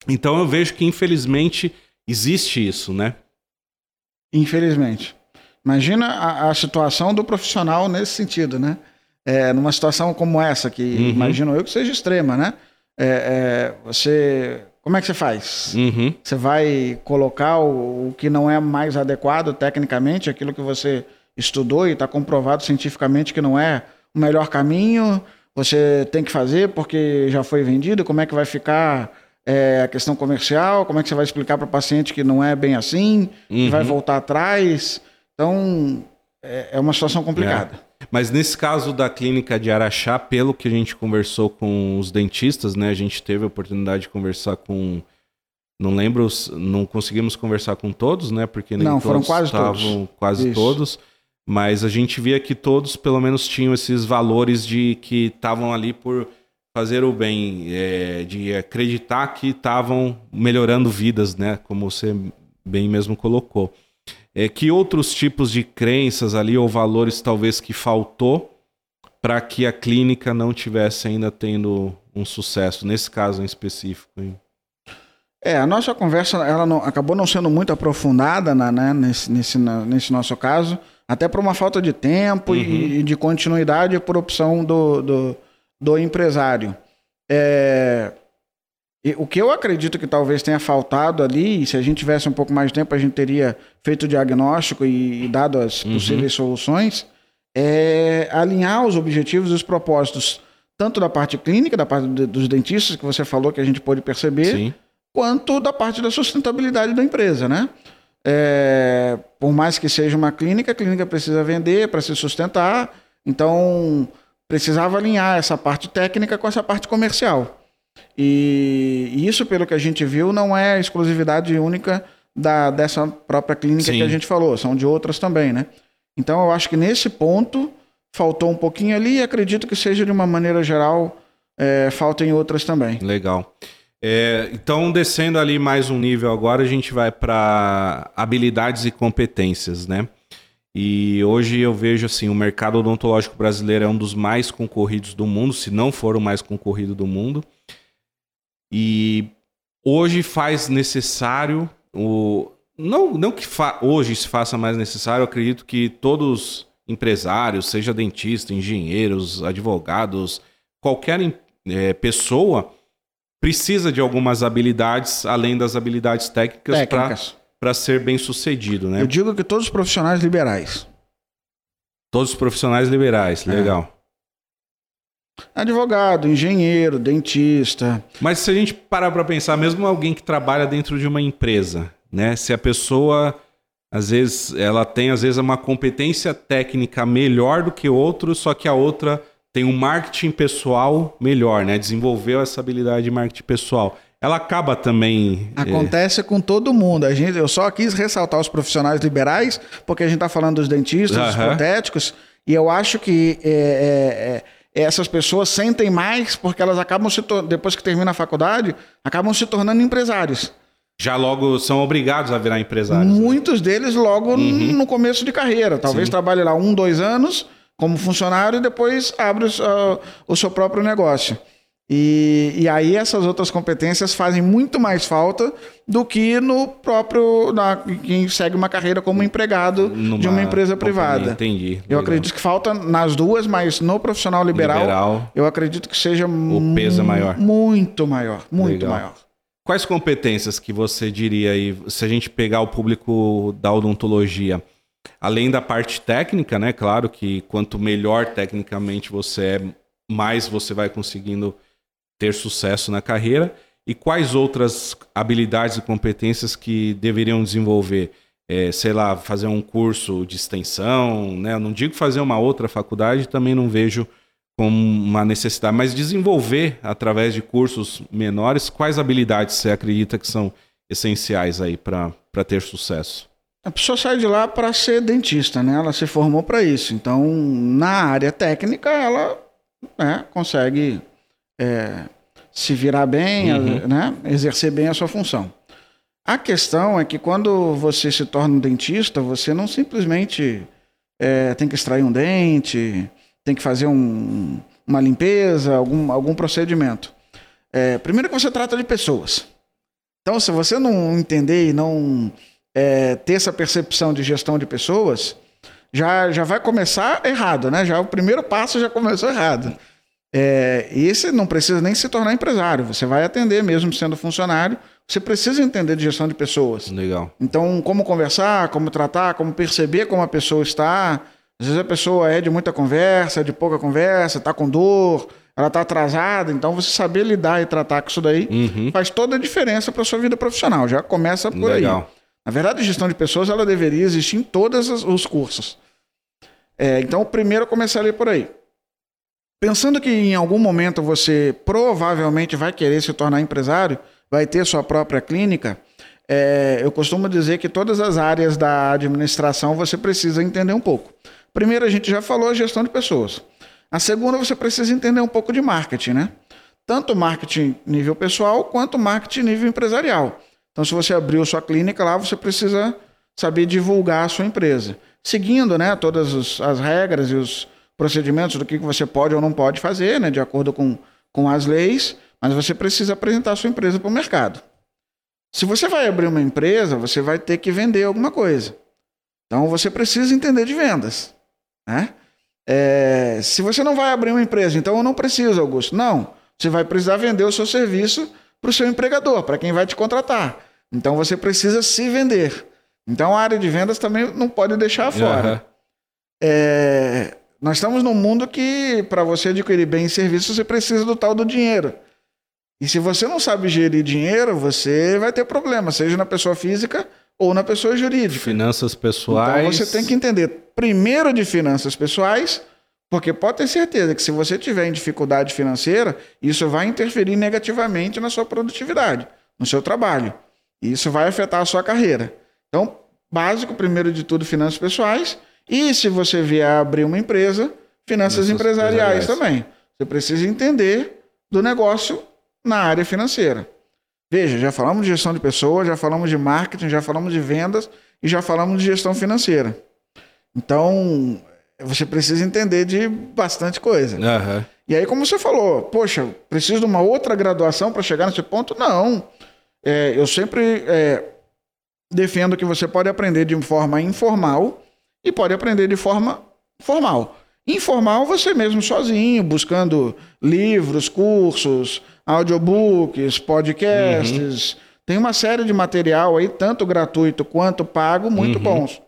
Então eu vejo que infelizmente existe isso, né? Infelizmente. Imagina a, a situação do profissional nesse sentido, né? É, numa situação como essa, que uhum. imagino eu que seja extrema, né? É, é, você. Como é que você faz? Uhum. Você vai colocar o, o, que não é mais adequado tecnicamente, aquilo que você estudou e está comprovado cientificamente que não é o melhor caminho, você tem que fazer porque já foi vendido, como é que vai ficar é, a questão comercial, como é que você vai explicar para o paciente que não é bem assim, uhum. vai voltar atrás. Então, é, é uma situação complicada. É. Mas nesse caso da clínica de Araxá, pelo que a gente conversou com os dentistas, né? A gente teve a oportunidade de conversar com. Não lembro, não conseguimos conversar com todos, né? Porque nem não, todos foram quase estavam todos. quase Isso. todos. Mas a gente via que todos, pelo menos, tinham esses valores de que estavam ali por fazer o bem, é, de acreditar que estavam melhorando vidas, né? Como você bem mesmo colocou. É, que outros tipos de crenças ali ou valores talvez que faltou para que a clínica não tivesse ainda tendo um sucesso nesse caso em específico? Hein? É, a nossa conversa ela não, acabou não sendo muito aprofundada na, né, nesse, nesse, na, nesse nosso caso, até por uma falta de tempo uhum. e, e, de continuidade por opção do, do, do empresário. É, e o que eu acredito que talvez tenha faltado ali, se a gente tivesse um pouco mais de tempo, a gente teria feito o diagnóstico e, e dado as uhum. possíveis soluções, é alinhar os objetivos e os propósitos, tanto da parte clínica, da parte dos dentistas, que você falou que a gente pôde perceber, Sim. quanto da parte da sustentabilidade da empresa, né? É, por mais que seja uma clínica, a clínica precisa vender para se sustentar, então precisava alinhar essa parte técnica com essa parte comercial. E isso, pelo que a gente viu, não é exclusividade única da, dessa própria clínica Sim. que a gente falou, são de outras também, né? Então eu acho que nesse ponto faltou um pouquinho ali e acredito que seja de uma maneira geral, é, falta em outras também. Legal. É, então, descendo ali mais um nível agora, a gente vai para habilidades e competências, né? E hoje eu vejo assim, o mercado odontológico brasileiro é um dos mais concorridos do mundo, se não for o mais concorrido do mundo. E hoje faz necessário o não não que fa... hoje se faça mais necessário, eu acredito que todos empresários, seja dentista, engenheiros, advogados, qualquer é, pessoa precisa de algumas habilidades além das habilidades técnicas, técnicas. para ser bem sucedido, né? Eu digo que todos os profissionais liberais. Todos os profissionais liberais, é. legal. Advogado, engenheiro, dentista. Mas se a gente parar para pensar, mesmo alguém que trabalha dentro de uma empresa, né? Se a pessoa às vezes ela tem às vezes uma competência técnica melhor do que outro, só que a outra tem um marketing pessoal melhor, né? Desenvolveu essa habilidade de marketing pessoal. Ela acaba também. É, Acontece é... com todo mundo. A gente, eu só quis ressaltar os profissionais liberais, porque a gente está falando dos dentistas, uhum. dos protéticos, e eu acho que é, é essas pessoas sentem mais porque elas acabam se depois que termina a faculdade, acabam se tornando empresários. Já logo são obrigados a virar empresários. Né? Muitos né? deles logo uhum. no começo de carreira. Talvez Sim. trabalhe lá um, dois anos como funcionário e depois abre o, o seu próprio negócio. E, e aí essas outras competências fazem muito mais falta do que no próprio na, quem segue uma carreira como empregado Numa de uma empresa privada. Entendi. Eu legal. acredito que falta nas duas, mas no profissional liberal, liberal eu acredito que seja o peso é maior. Muito maior, muito legal. maior. Quais competências que você diria aí, se a gente pegar o público da odontologia, além da parte técnica, né? Claro que quanto melhor tecnicamente você é, mais você vai conseguindo ter sucesso na carreira e quais outras habilidades e competências que deveriam desenvolver? É, sei lá, fazer um curso de extensão, né? Eu não digo fazer uma outra faculdade, também não vejo como uma necessidade, mas desenvolver através de cursos menores, quais habilidades você acredita que são essenciais aí para ter sucesso? A pessoa sai de lá para ser dentista, né? Ela se formou para isso. Então, na área técnica, ela né, consegue é, se virar bem, uhum. né? exercer bem a sua função. A questão é que quando você se torna um dentista, você não simplesmente é, tem que extrair um dente, tem que fazer um, uma limpeza, algum, algum procedimento. É, primeiro que você trata de pessoas. Então, se você não entender e não é, ter essa percepção de gestão de pessoas, já, já vai começar errado, né? Já o primeiro passo já começou errado. É, e esse não precisa nem se tornar empresário, você vai atender mesmo sendo funcionário, você precisa entender de gestão de pessoas. Legal. Então, como conversar, como tratar, como perceber como a pessoa está. Às vezes a pessoa é de muita conversa, é de pouca conversa, está com dor, ela está atrasada. Então, você saber lidar e tratar com isso daí Uhum. faz toda a diferença para sua vida profissional. Já começa por aí. Legal. Na verdade, a gestão de pessoas ela deveria existir em todos os- os cursos. É, então, primeiro eu começaria por aí. Pensando que em algum momento você provavelmente vai querer se tornar empresário, vai ter sua própria clínica, é, eu costumo dizer que todas as áreas da administração você precisa entender um pouco. Primeiro, a gente já falou a gestão de pessoas. A segunda, você precisa entender um pouco de marketing, né? Tanto marketing nível pessoal quanto marketing nível empresarial. Então, se você abriu sua clínica lá, você precisa saber divulgar a sua empresa. Seguindo né, todas as regras e os procedimentos do que você pode ou não pode fazer, né, de acordo com, com as leis, mas você precisa apresentar a sua empresa para o mercado. Se você vai abrir uma empresa, você vai ter que vender alguma coisa. Então, você precisa entender de vendas. Né? É, se você não vai abrir uma empresa, então eu não preciso, Augusto. Não. Você vai precisar vender o seu serviço para o seu empregador, para quem vai te contratar. Então você precisa se vender. Então a área de vendas também não pode deixar fora. Aham. É, nós estamos num mundo que, para você adquirir bem serviços, você precisa do tal do dinheiro. E se você não sabe gerir dinheiro, você vai ter problema, seja na pessoa física ou na pessoa jurídica. Finanças pessoais. Então você tem que entender primeiro de finanças pessoais, porque pode ter certeza que se você tiver em dificuldade financeira, isso vai interferir negativamente na sua produtividade, no seu trabalho. E isso vai afetar a sua carreira. Então, básico, primeiro de tudo, finanças pessoais. E se você vier abrir uma empresa, finanças Finanças empresariais empresariais. também. Você precisa entender do negócio na área financeira. Veja, já falamos de gestão de pessoas, já falamos de marketing, já falamos de vendas e já falamos de gestão financeira. Então, você precisa entender de bastante coisa. Aham. E aí, como você falou, poxa, preciso de uma outra graduação para chegar nesse ponto? Não. É, eu sempre é, defendo que você pode aprender de forma informal e pode aprender de forma formal. Informal, você mesmo sozinho, buscando livros, cursos, audiobooks, podcasts. Tem uma série de material aí, tanto gratuito quanto pago, muito Uhum. bons.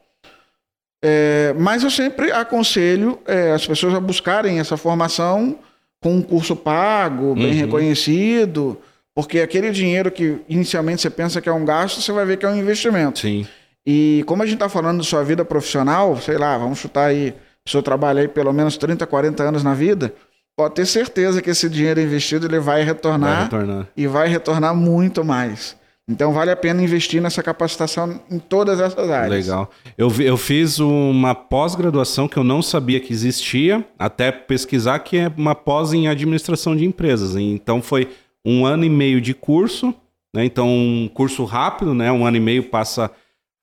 É, mas eu sempre aconselho é, as pessoas a buscarem essa formação com um curso pago, bem Uhum. reconhecido, porque aquele dinheiro que inicialmente você pensa que é um gasto, você vai ver que é um investimento. Sim. E como a gente está falando de sua vida profissional, sei lá, vamos chutar aí, o senhor trabalha aí pelo menos 30, 40 anos na vida, pode ter certeza que esse dinheiro investido ele vai retornar Vai retornar. e vai retornar muito mais. Então vale a pena investir nessa capacitação em todas essas áreas. Legal. Eu, eu fiz uma pós-graduação que eu não sabia que existia, até pesquisar, que é uma pós em administração de empresas. Então foi um ano e meio de curso, né? Então um curso rápido, né? Um ano e meio passa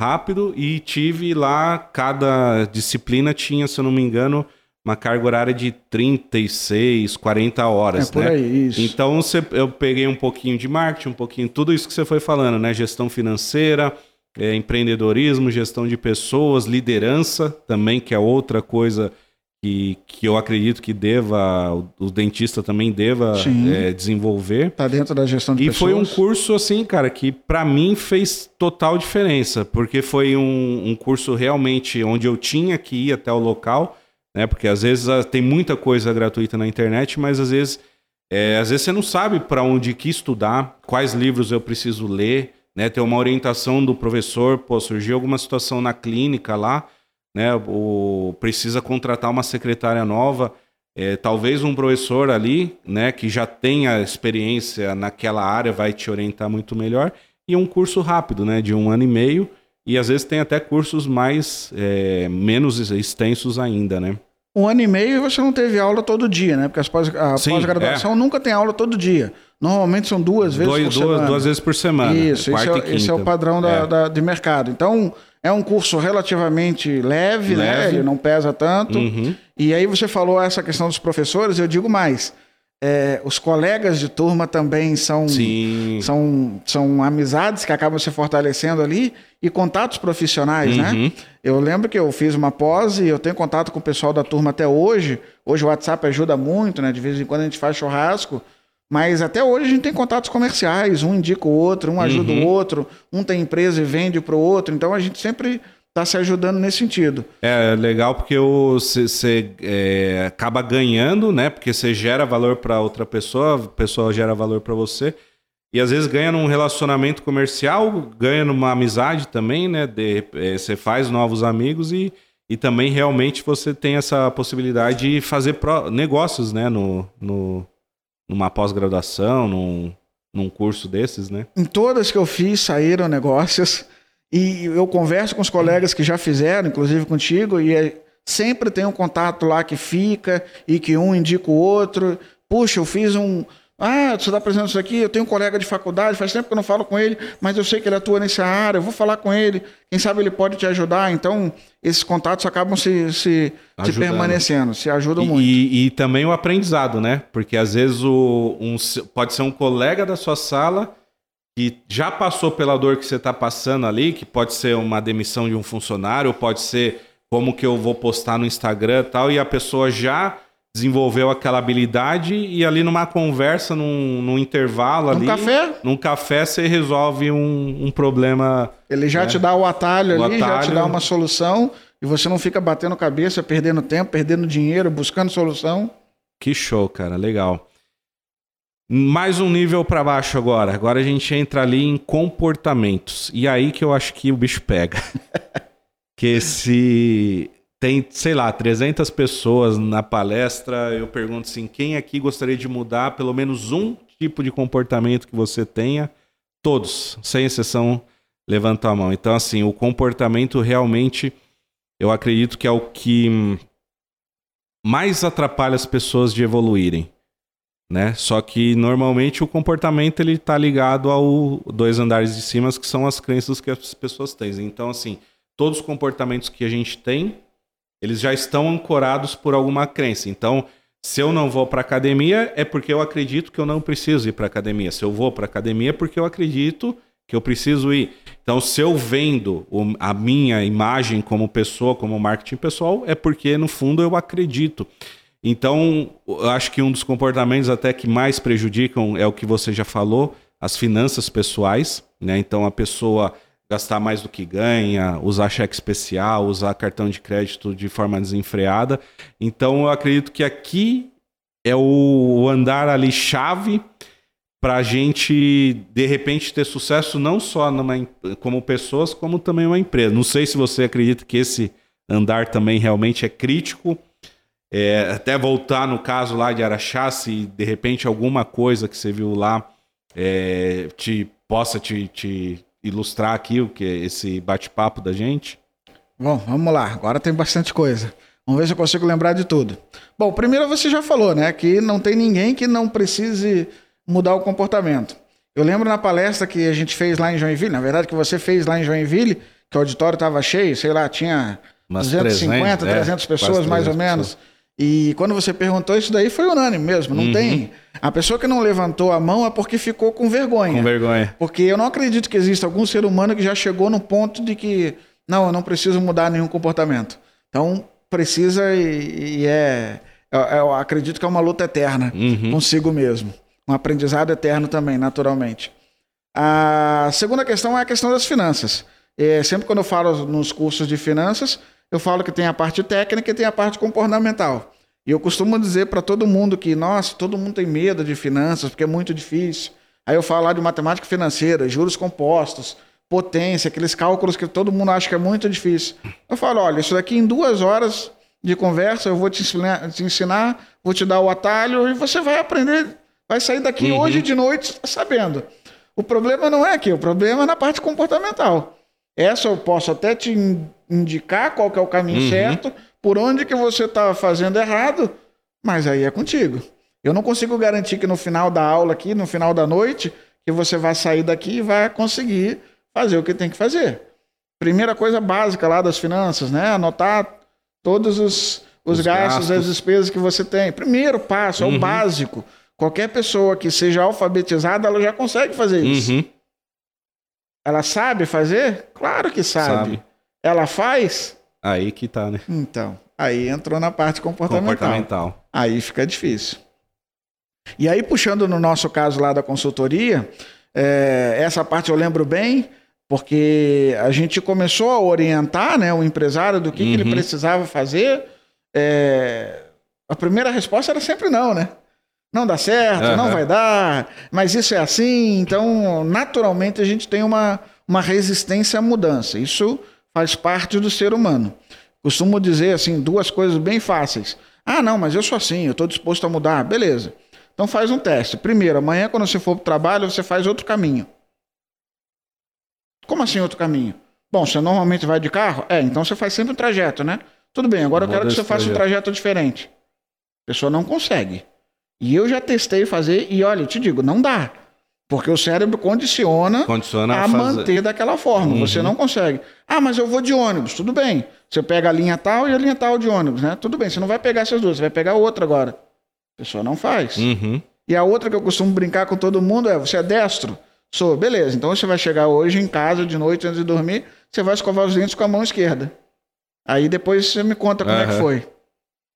rápido e tive lá, cada disciplina tinha, se eu não me engano, uma carga horária de 36, 40 horas, É né? aí. Então você- eu peguei um pouquinho de marketing, um pouquinho tudo isso que você foi falando, né? Gestão financeira, é, empreendedorismo, gestão de pessoas, liderança também, que é outra coisa que, que eu acredito que deva, o, o dentista também deva é, desenvolver. Tá dentro da gestão de E pessoas. foi um curso, assim, cara, que pra mim fez total diferença, porque foi um, um curso realmente onde eu tinha que ir até o local, né? Porque às vezes ah, tem muita coisa gratuita na internet, mas às vezes, é, às vezes você não sabe pra onde que estudar, quais livros eu preciso ler, né? Ter uma orientação do professor, pô, surgiu alguma situação na clínica lá, né? O, precisa contratar uma secretária nova. É, talvez um professor ali, né, que já tenha experiência naquela área, vai te orientar muito melhor. E um curso rápido, né, de um ano e meio. E às vezes tem até cursos mais é, menos extensos ainda, né? Um ano e meio você não teve aula todo dia, né? Porque as pós- a pós-graduação nunca tem aula todo dia. Normalmente são duas vezes Dois, por duas, semana. duas vezes por semana. Isso, esse é, o- e esse é o padrão da, É. da- de mercado. Então, é um curso relativamente leve, né? Leve. Ele não pesa tanto. Uhum. E aí você falou essa questão dos professores, eu digo mais. é, os colegas de turma também são, Sim. são, são amizades que acabam se fortalecendo ali e contatos profissionais, né? Uhum. Eu lembro que eu fiz uma pós e eu tenho contato com o pessoal da turma até hoje. Hoje o WhatsApp ajuda muito, né? De vez em quando a gente faz churrasco. Mas até hoje a gente tem contatos comerciais, um indica o outro, um ajuda Uhum. o outro, um tem empresa e vende para o outro. Então a gente sempre está se ajudando nesse sentido. É legal porque você acaba ganhando, né? Porque você gera valor para outra pessoa, a pessoa gera valor para você. E às vezes ganha num relacionamento comercial, ganha numa amizade também, né? Você faz novos amigos e, e também realmente você tem essa possibilidade de fazer pró- negócios, né? No, no, numa pós-graduação, num, num curso desses, né? Em todas que eu fiz saíram negócios e eu converso com os colegas que já fizeram, inclusive contigo, e é- sempre tem um contato lá que fica e que um indica o outro. Puxa, eu fiz um. Ah, você está apresentando isso aqui? Eu tenho um colega de faculdade, faz tempo que eu não falo com ele, mas eu sei que ele atua nessa área, eu vou falar com ele, quem sabe ele pode te ajudar. Então, esses contatos acabam se, se, se permanecendo, se ajudam E, muito. e- e também o aprendizado, né? Porque às vezes o, um, pode ser um colega da sua sala que já passou pela dor que você está passando ali, que pode ser uma demissão de um funcionário, pode ser como que eu vou postar no Instagram e tal, e a pessoa já desenvolveu aquela habilidade e ali numa conversa, num, num intervalo Um ali, café, num café você resolve um, um problema ele já É. te dá o atalho O ali, já te atalho. dá uma solução, e você não fica batendo cabeça, perdendo tempo, perdendo dinheiro, buscando solução. Que show, cara, legal. Mais um nível para baixo agora. Agora a gente entra ali em comportamentos. E aí que eu acho que o bicho pega. que se tem, sei lá, 300 pessoas na palestra, eu pergunto assim, quem aqui gostaria de mudar pelo menos um tipo de comportamento que você tenha? Todos, sem exceção, levantam a mão. Então assim, o comportamento realmente eu acredito que é o que mais atrapalha as pessoas de evoluírem, né? Só que normalmente o comportamento ele tá ligado ao dois andares de cima, que são as crenças que as pessoas têm. Então assim, todos os comportamentos que a gente tem, eles já estão ancorados por alguma crença. Então, se eu não vou para academia é porque eu acredito que eu não preciso ir para academia. Se eu vou para academia é porque eu acredito que eu preciso ir. Então, se eu vendo a minha imagem como pessoa, como marketing pessoal, é porque no fundo eu acredito. Então, eu acho que um dos comportamentos até que mais prejudicam é o que você já falou, as finanças pessoais, né? Então, a pessoa gastar mais do que ganha, usar cheque especial, usar cartão de crédito de forma desenfreada. Então, eu acredito que aqui é o andar ali chave para a gente, de repente, ter sucesso não só numa, como pessoas, como também uma empresa. Não sei se você acredita que esse andar também realmente é crítico. É, até voltar no caso lá de Araxá, se de repente alguma coisa que você viu lá é, te possa te, te ilustrar aqui o que é esse bate-papo da gente. Bom, vamos lá. Agora tem bastante coisa. Vamos ver se eu consigo lembrar de tudo. Bom, primeiro você já falou, né? Que não tem ninguém que não precise mudar o comportamento. Eu lembro na palestra que a gente fez lá em Joinville, na verdade que você fez lá em Joinville, que o auditório estava cheio, sei lá, tinha Umas 250, 300, é, 300 pessoas quase mais ou 300 menos. E quando você perguntou isso daí foi unânime mesmo, não Uhum. tem. A pessoa que não levantou a mão é porque ficou com vergonha. Com vergonha. Porque eu não acredito que exista algum ser humano que já chegou no ponto de que, não, eu não preciso mudar nenhum comportamento. Então, precisa e, e é. Eu, eu acredito que é uma luta eterna Uhum. consigo mesmo. Um aprendizado eterno também, naturalmente. A segunda questão é a questão das finanças. É, sempre quando eu falo nos cursos de finanças, eu falo que tem a parte técnica e tem a parte comportamental. E eu costumo dizer para todo mundo que, nossa, todo mundo tem medo de finanças porque é muito difícil. Aí eu falo lá de matemática financeira, juros compostos, potência, aqueles cálculos que todo mundo acha que é muito difícil. Eu falo, olha, isso daqui em duas horas de conversa eu vou te ensinar, te ensinar vou te dar o atalho e você vai aprender, vai sair daqui Uhum. hoje de noite sabendo. O problema não é aqui, o problema é na parte comportamental. Essa eu posso até te in- indicar qual que é o caminho Uhum. certo, por onde que você está fazendo errado, mas aí é contigo. Eu não consigo garantir que no final da aula aqui, no final da noite, que você vai sair daqui e vai conseguir fazer o que tem que fazer. Primeira coisa básica lá das finanças, né? Anotar todos os, os, os gastos, gastos, as despesas que você tem. Primeiro passo, uhum. é o básico. Qualquer pessoa que seja alfabetizada, ela já consegue fazer isso. Uhum. Ela sabe fazer? Claro que sabe. sabe. Ela faz? Aí que tá, né? Então, aí entrou na parte comportamental. Comportamental. Aí fica difícil. E aí, puxando no nosso caso lá da consultoria, é, essa parte eu lembro bem, porque a gente começou a orientar né, o empresário do que, uhum. que ele uhum. precisava fazer. É, a primeira resposta era sempre não, né? Não dá certo, uhum. não vai dar, mas isso é assim. Então, naturalmente, a gente tem uma, uma resistência à mudança. Isso faz parte do ser humano. Costumo dizer assim duas coisas bem fáceis. Ah, não, mas eu sou assim, eu estou disposto a mudar. Beleza. Então faz um teste. Primeiro, amanhã quando você for para o trabalho, você faz outro caminho. Como assim outro caminho? Bom, você normalmente vai de carro? É, então você faz sempre um trajeto, né? Tudo bem, agora eu quero que você faça um trajeto diferente. A pessoa não consegue. E eu já testei fazer e olha, eu te digo, não dá. Porque o cérebro condiciona, condiciona a, a manter daquela forma. Uhum. Você não consegue. Ah, mas eu vou de ônibus. Tudo bem. Você pega a linha tal e a linha tal de ônibus, né? Tudo bem. Você não vai pegar essas duas, você vai pegar outra agora. A pessoa não faz. Uhum. E a outra que eu costumo brincar com todo mundo é: você é destro? Sou. Beleza. Então você vai chegar hoje em casa de noite antes de dormir, você vai escovar os dentes com a mão esquerda. Aí depois você me conta como uhum. é que foi.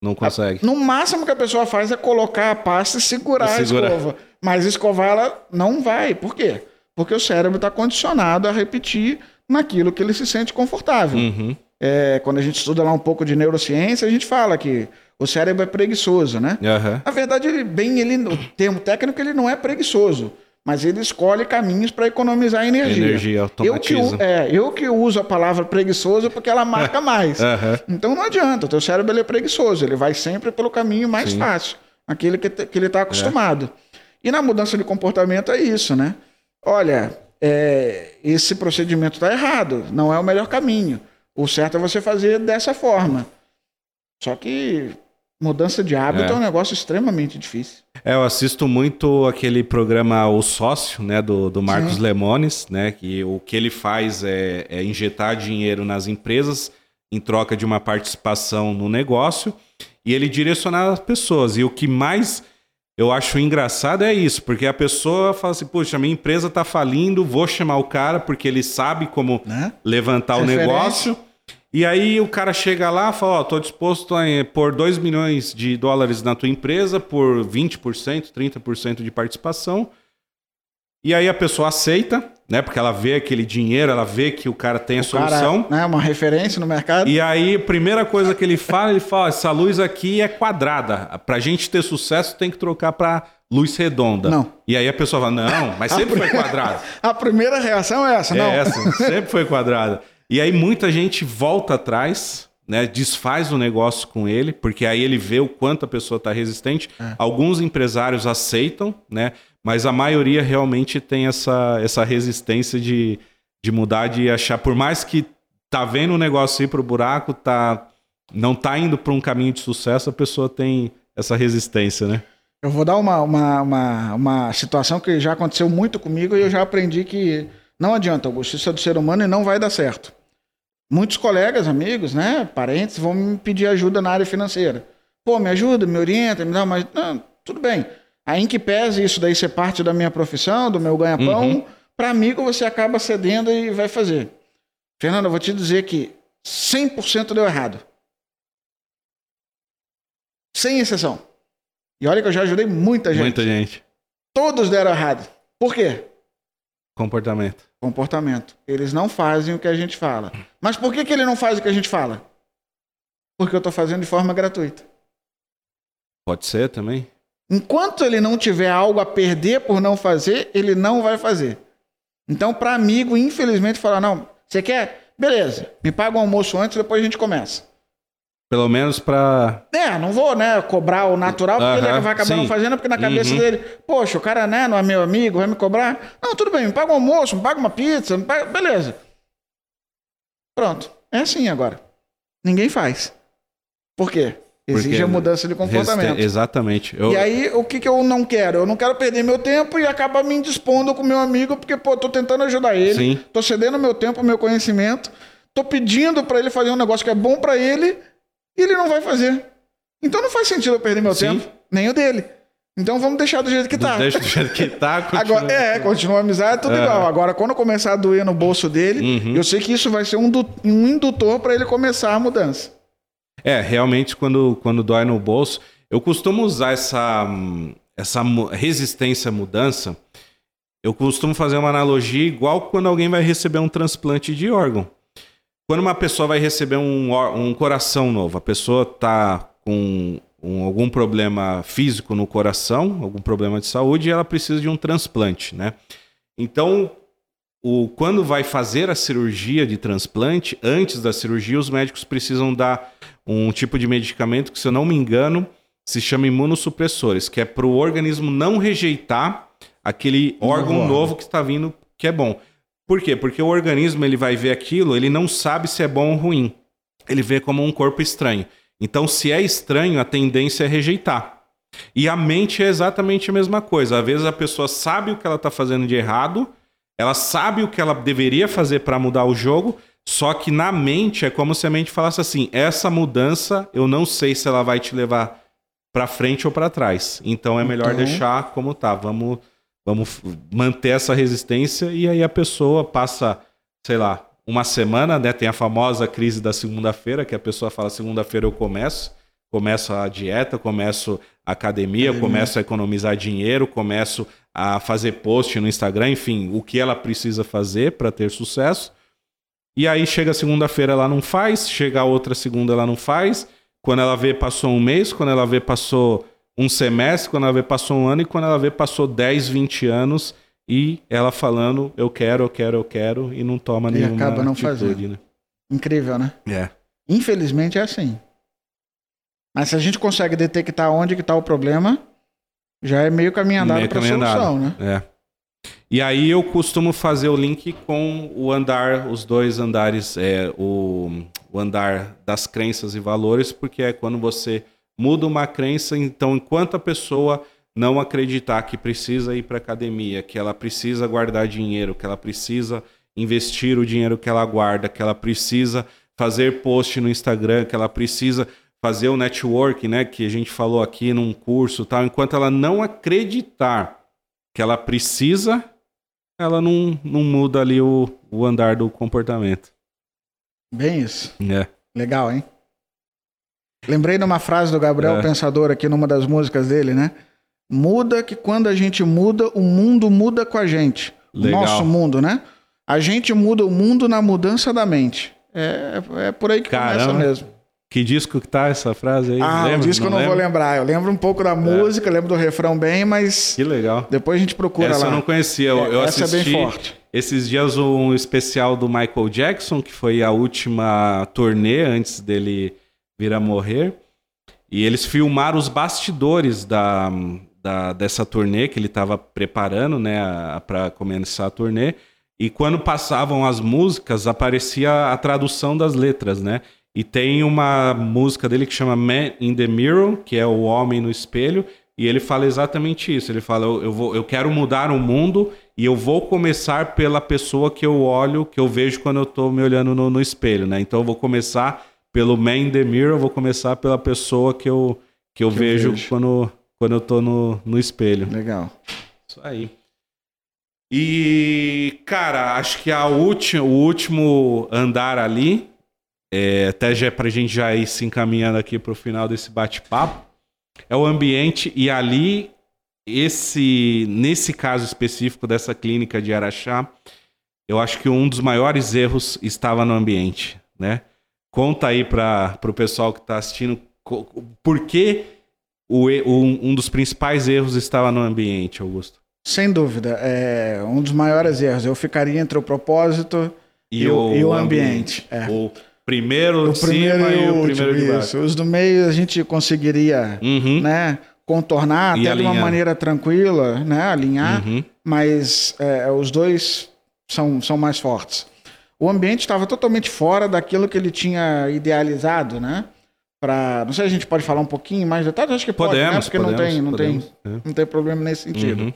Não consegue. No máximo que a pessoa faz é colocar a pasta e segurar a escova. Mas escovar ela não vai. Por quê? Porque o cérebro está condicionado a repetir naquilo que ele se sente confortável. Uhum. É, quando a gente estuda lá um pouco de neurociência, a gente fala que o cérebro é preguiçoso, né? Uhum. Na verdade, ele, bem, ele, o termo técnico, ele não é preguiçoso, mas ele escolhe caminhos para economizar energia. Energia automatiza. Eu que, é, eu que uso a palavra preguiçoso porque ela marca mais. Uhum. Então não adianta, o teu cérebro ele é preguiçoso, ele vai sempre pelo caminho mais Sim. fácil, aquele que, que ele está acostumado. É. E na mudança de comportamento é isso, né? Olha, é, esse procedimento está errado, não é o melhor caminho. O certo é você fazer dessa forma. Só que mudança de hábito é, é um negócio extremamente difícil. É, eu assisto muito aquele programa O Sócio, né, do, do Marcos Sim. Lemones, né, que o que ele faz é, é injetar dinheiro nas empresas em troca de uma participação no negócio e ele direcionar as pessoas. E o que mais eu acho engraçado é isso, porque a pessoa fala assim, poxa, minha empresa está falindo, vou chamar o cara porque ele sabe como né? levantar o negócio. E aí o cara chega lá e fala, ó, oh, tô disposto a pôr 2 milhões de dólares na tua empresa por 20%, 30% de participação. E aí a pessoa aceita, né? Porque ela vê aquele dinheiro, ela vê que o cara tem a o solução. Cara, né, uma referência no mercado. E aí, a primeira coisa que ele fala, ele fala: essa luz aqui é quadrada. Pra gente ter sucesso, tem que trocar pra luz redonda. Não. E aí a pessoa fala: não, mas sempre foi quadrada. A primeira reação é essa, não? É essa, sempre foi quadrada. E aí muita gente volta atrás. Né, desfaz o negócio com ele, porque aí ele vê o quanto a pessoa está resistente. É. Alguns empresários aceitam, né? Mas a maioria realmente tem essa, essa resistência de, de mudar, de achar, por mais que tá vendo o negócio ir pro buraco, tá, não tá indo para um caminho de sucesso, a pessoa tem essa resistência, né? Eu vou dar uma, uma, uma, uma situação que já aconteceu muito comigo e eu já aprendi que não adianta, Augusto, isso é do ser humano e não vai dar certo. Muitos colegas, amigos, né, parentes vão me pedir ajuda na área financeira. Pô, me ajuda, me orienta, me dá mais. Não, tudo bem. Aí em que pese isso daí ser parte da minha profissão, do meu ganha-pão, uhum. para amigo você acaba cedendo e vai fazer. Fernando, eu vou te dizer que 100% deu errado. Sem exceção. E olha que eu já ajudei muita gente. Muita gente. Todos deram errado. Por quê? Comportamento. Comportamento. Eles não fazem o que a gente fala. Mas por que, que ele não faz o que a gente fala? Porque eu estou fazendo de forma gratuita. Pode ser também. Enquanto ele não tiver algo a perder por não fazer, ele não vai fazer. Então, para amigo, infelizmente, falar: não, você quer? Beleza, me paga o almoço antes, depois a gente começa. Pelo menos para. É, não vou, né, cobrar o natural, porque uh -huh, ele vai acabar sim. não fazendo, porque na cabeça uhum. dele, poxa, o cara, né, não é meu amigo, vai me cobrar. Não, tudo bem, me paga um almoço, me paga uma pizza, paga... beleza. Pronto. É assim agora. Ninguém faz. Por quê? Exige Porque a mudança de comportamento. resiste- Exatamente. Eu- E aí, o que, que eu não quero? Eu não quero perder meu tempo e acabar me indispondo com meu amigo, porque, pô, tô tentando ajudar ele, Sim. tô cedendo meu tempo, meu conhecimento, tô pedindo pra ele fazer um negócio que é bom pra ele e ele não vai fazer. Então não faz sentido eu perder meu Sim. tempo, nem o dele. Então vamos deixar do jeito que tá. Deixa do jeito que tá. continua. Agora, é, continua a amizade, tudo É. igual. Agora, quando começar a doer no bolso dele, Uhum. eu sei que isso vai ser um, um indutor pra ele começar a mudança. É, realmente, quando, quando dói no bolso, eu costumo usar essa, essa resistência à mudança. Eu costumo fazer uma analogia igual quando alguém vai receber um transplante de órgão. Quando uma pessoa vai receber um, um coração novo, a pessoa está com um- algum problema físico no coração, algum problema de saúde, e ela precisa de um transplante, né? Então, o, quando vai fazer a cirurgia de transplante, antes da cirurgia, os médicos precisam dar um tipo de medicamento que, se eu não me engano, se chama imunossupressores, que é para o organismo não rejeitar aquele órgão órgão. novo que está vindo, que é bom. Por quê? Porque o organismo ele vai ver aquilo, ele não sabe se é bom ou ruim. Ele vê como um corpo estranho. Então, se é estranho, a tendência é rejeitar. E a mente é exatamente a mesma coisa. Às vezes a pessoa sabe o que ela está fazendo de errado, ela sabe o que ela deveria fazer para mudar o jogo, só que na mente é como se a mente falasse assim: essa mudança eu não sei se ela vai te levar para frente ou para trás. Então é melhor Então- deixar como tá. Vamos, vamos manter essa resistência e aí a pessoa passa, sei lá, uma semana, né? Tem a famosa crise da segunda-feira, que a pessoa fala: segunda-feira eu começo, começo a dieta, começo a academia, Academia. começo a economizar dinheiro, começo a fazer post no Instagram, enfim, o que ela precisa fazer para ter sucesso. E aí chega segunda-feira ela não faz, chega a outra segunda ela não faz. Quando ela vê, passou um mês, quando ela vê, passou um semestre, quando ela vê, passou um ano, e quando ela vê, passou 10, 20 anos, e ela falando, eu quero, eu quero, eu quero, e não toma E nenhuma acaba não atitude, fazendo. né? Incrível, né? É. Infelizmente é assim. Mas se a gente consegue detectar onde que tá o problema, já é meio caminho andado para andado. solução, né? É. E aí eu costumo fazer o link com o andar, os dois andares, é, o, o andar das crenças e valores, porque é quando você muda uma crença, então enquanto a pessoa não acreditar que precisa ir para academia, que ela precisa guardar dinheiro, que ela precisa investir o dinheiro que ela guarda, que ela precisa fazer post no Instagram, que ela precisa fazer o network, né, que a gente falou aqui num curso, e tal, enquanto ela não acreditar que ela precisa, ela não, não muda ali o, o andar do comportamento. Bem isso. É. Legal, hein? Lembrei de uma frase do Gabriel É. Pensador aqui numa das músicas dele, né? Muda que quando a gente muda, o mundo muda com a gente. O Legal. nosso mundo, né? A gente muda o mundo na mudança da mente. É, é por aí que Caramba. começa mesmo. Que disco que tá essa frase aí? Ah, Lembra? o disco eu não vou lembra? lembrar. Eu lembro um pouco da música, lembro do refrão bem, mas Que legal. depois a gente procura Essa lá. eu não conhecia. Eu, eu Essa assisti é bem forte. esses dias um especial do Michael Jackson, que foi a última turnê antes dele vir a morrer. E eles filmaram os bastidores da, da- dessa turnê que ele estava preparando, né, para começar a turnê. E quando passavam as músicas, aparecia a tradução das letras, né? E tem uma música dele que chama Man in the Mirror, que é o homem no espelho, e ele fala exatamente isso. Ele fala: eu, eu, vou, eu quero mudar o mundo e eu vou começar pela pessoa que eu olho, que eu vejo quando eu estou me olhando no, no espelho, né? Então eu vou começar pelo Man in the Mirror, eu vou começar pela pessoa que eu, que eu Que eu vejo, vejo. Quando, quando eu tô no, no espelho. Legal. Isso aí. E, cara, acho que a última, o último andar ali, é, até já pra gente já ir se encaminhando aqui pro final desse bate-papo, é o ambiente e ali, esse, nesse caso específico dessa clínica de Araxá, eu acho que um dos maiores erros estava no ambiente, né? Conta aí para o pessoal que está assistindo por que o, e- um, dos principais erros estava no ambiente, Augusto. Sem dúvida. É um dos maiores erros. Eu ficaria entre o propósito e, o, e o ambiente. É. O primeiro O de primeiro cima e e o o último. primeiro de baixo. Os do meio a gente conseguiria Uhum, né, contornar E até de uma alinhar. maneira tranquila, né, alinhar, uhum. mas é, os dois são, são mais fortes. O ambiente estava totalmente fora daquilo que ele tinha idealizado, né? para não sei se a gente pode falar um pouquinho mais detalhes, acho que pode, né? Podemos, Porque podemos, não tem, não podemos, tem, é. não tem problema nesse sentido. Uhum.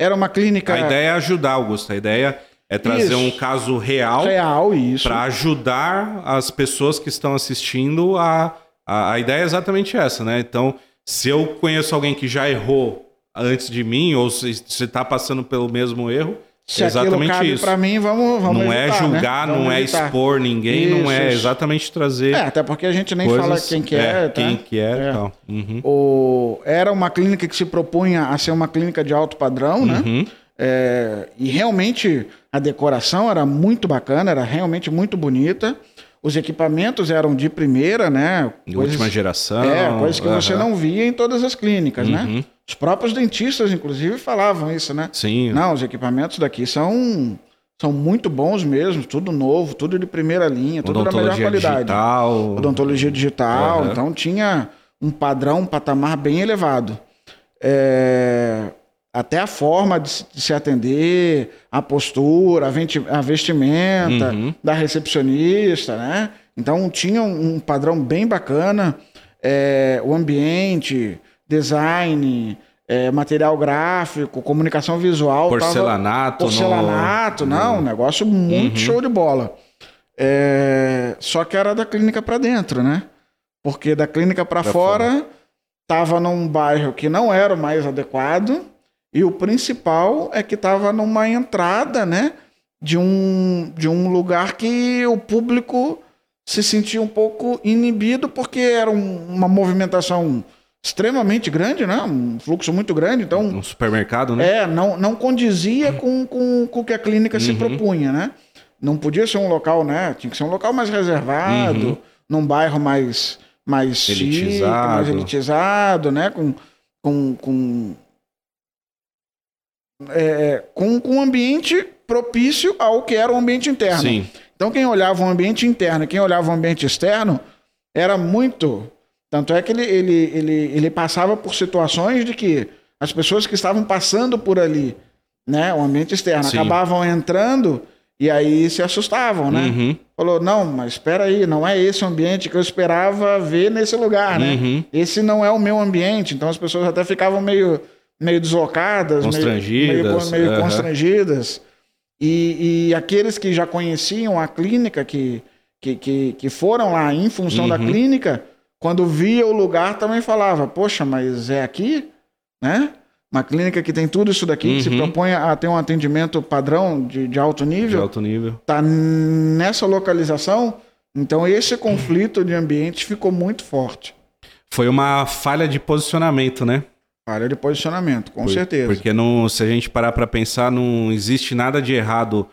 Era uma clínica A ideia é ajudar, Augusto. A ideia é trazer Isso. um caso real real isso. para ajudar as pessoas que estão assistindo a, a. A ideia é exatamente essa, né? Então, se eu conheço alguém que já errou antes de mim, ou se está passando pelo mesmo erro, Se é aquilo exatamente cabe isso. para mim, vamos, vamos não é evitar, né? julgar, Vamos não é evitar. expor ninguém, não Isso, é isso. exatamente trazer. É, até porque a gente nem coisas, fala quem que é, tá? quem que é, É. e tal. Uhum. O, era uma clínica que se propunha a ser uma clínica de alto padrão, né? Uhum. É, e realmente a decoração era muito bacana, era realmente muito bonita. Os equipamentos eram de primeira, né? De última geração. É, coisas que você aham. não via em todas as clínicas, né? Uhum. Os próprios dentistas, inclusive, falavam isso, né? Sim. Não, os equipamentos daqui são, são muito bons mesmo, tudo novo, tudo de primeira linha, tudo da melhor qualidade. digital. Odontologia digital, Aham. então tinha um padrão, um patamar bem elevado. É, até a forma de se, de se atender, a postura, a, vestimenta Uhum. da recepcionista, né? Então tinha um, um padrão bem bacana, é, o ambiente, design, é, material gráfico, comunicação visual. tava- Porcelanato. no- Porcelanato, não, um negócio muito Uhum. show de bola. É, só que era da clínica para dentro, né? Porque da clínica para Pra fora tava num bairro que não era o mais adequado e o principal é que tava numa entrada, né? De um, de um lugar que o público se sentia um pouco inibido porque era um- uma movimentação extremamente grande, né? Um fluxo muito grande, então Um supermercado, né? é, não, não condizia com, com, com o que a clínica se Uhum. propunha, né? Não podia ser um local, né? Tinha que ser um local mais reservado, Uhum. num bairro mais, mais chique, Elitizado. mais elitizado, né? Com, com, com, é, com, com um ambiente propício ao que era o ambiente interno. Sim. Então, quem olhava o ambiente interno e quem olhava o ambiente externo era muito. Tanto é que ele, ele, ele, ele passava por situações de que as pessoas que estavam passando por ali, né, o ambiente externo, Sim. acabavam entrando e aí se assustavam, né? Uhum. Falou, não, mas espera aí, não é esse o ambiente que eu esperava ver nesse lugar, né? Uhum. Esse não é o meu ambiente. Então as pessoas até ficavam meio, meio deslocadas, Constrangidas, meio, meio aham. constrangidas. E, e aqueles que já conheciam a clínica, que, que, que, que foram lá em função da Uhum. clínica, quando via o lugar também falava, poxa, mas é aqui? Né? Uma clínica que tem tudo isso daqui, que se Uhum. propõe a ter um atendimento padrão de, de alto De nível, alto nível. tá nessa localização, então esse conflito de ambientes ficou muito forte. Foi uma falha de posicionamento, né? Área de posicionamento, com Por- certeza. Porque não, se a gente parar para pensar, não existe nada de errado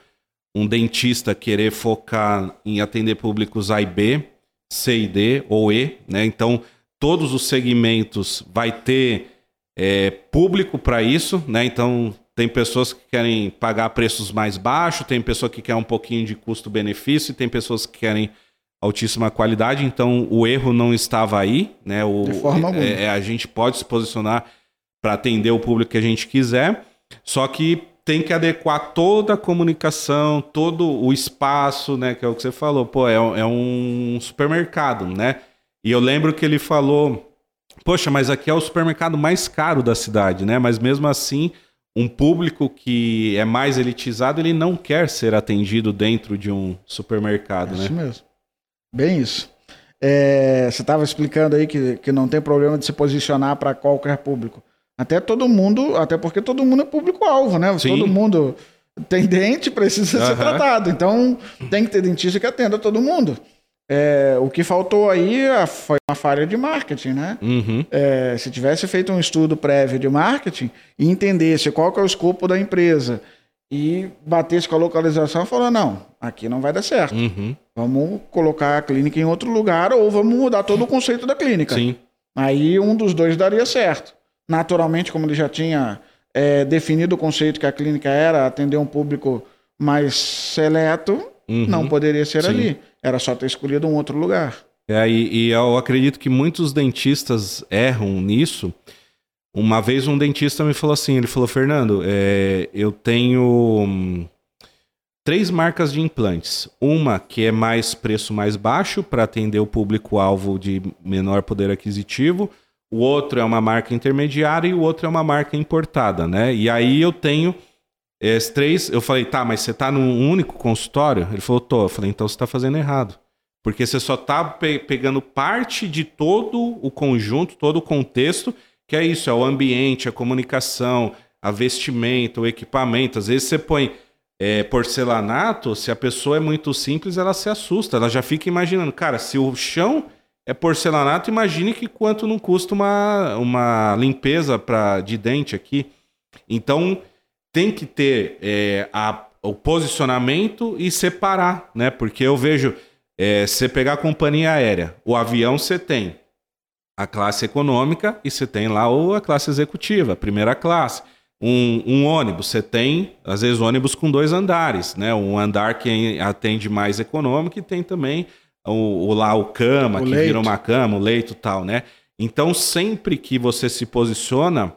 um dentista querer focar em atender públicos A e B, C e D ou E, né? Então, todos os segmentos vai ter é, público para isso, né? Então, tem pessoas que querem pagar preços mais baixos, tem pessoa que quer um pouquinho de custo-benefício, e tem pessoas que querem altíssima qualidade. Então, o erro não estava aí, né? O, De forma alguma. é, é, a gente pode se posicionar para atender o público que a gente quiser, só que tem que adequar toda a comunicação, todo o espaço, né? Que é o que você falou, pô, é, um- é um supermercado, né? E eu lembro que ele falou, poxa, mas aqui é o supermercado mais caro da cidade, né? Mas mesmo assim, um público que é mais elitizado, ele não quer ser atendido dentro de um supermercado, Isso né? mesmo. Bem isso. É, você estava explicando aí que, que não tem problema de se posicionar para qualquer público. Até todo mundo, até porque todo mundo é público-alvo, né? Sim. Todo mundo tem dente, precisa ser Aham. tratado. Então tem que ter dentista que atenda todo mundo. É, o que faltou aí ah, foi uma falha de marketing, né? Uhum. É, se tivesse feito um estudo prévio de marketing e entendesse qual que é o escopo da empresa e batesse com a localização, falou, não, aqui não vai dar certo. Uhum. Vamos colocar a clínica em outro lugar ou vamos mudar todo o conceito da clínica. Sim. Aí um dos dois daria certo. Naturalmente, como ele já tinha é, definido o conceito que a clínica era, atender um público mais seleto, Uhum. não poderia ser Sim. ali. Era só ter escolhido um outro lugar. É, e, e eu acredito que muitos dentistas erram nisso. Uma vez um dentista me falou assim, ele falou, Fernando, é, eu tenho hum, três marcas de implantes. Uma que é mais preço mais baixo para atender o público-alvo de menor poder aquisitivo. O outro é uma marca intermediária e o outro é uma marca importada, né? E aí eu tenho esses três. Eu falei, tá, mas você tá num único consultório? Ele falou, tô. Eu falei, então você tá fazendo errado. Porque você só tá pe pegando parte de todo o conjunto, todo o contexto, que é isso, é o ambiente, a comunicação, a vestimenta, o equipamento. Às vezes você põe é, porcelanato, se a pessoa é muito simples, ela se assusta. Ela já fica imaginando, cara, se o chão é porcelanato, imagine que quanto não custa uma, uma limpeza pra, de dente aqui. Então, tem que ter é, a, o posicionamento e separar, né? Porque eu vejo, é, você pegar a companhia aérea, o avião você tem a classe econômica e você tem lá a classe executiva, a primeira classe um, um, ônibus. Você tem, às vezes, ônibus com dois andares, né? Um andar que atende mais econômico e tem também o, o lá o cama, o que leito. vira uma cama, o leito e tal, né? Então, sempre que você se posiciona,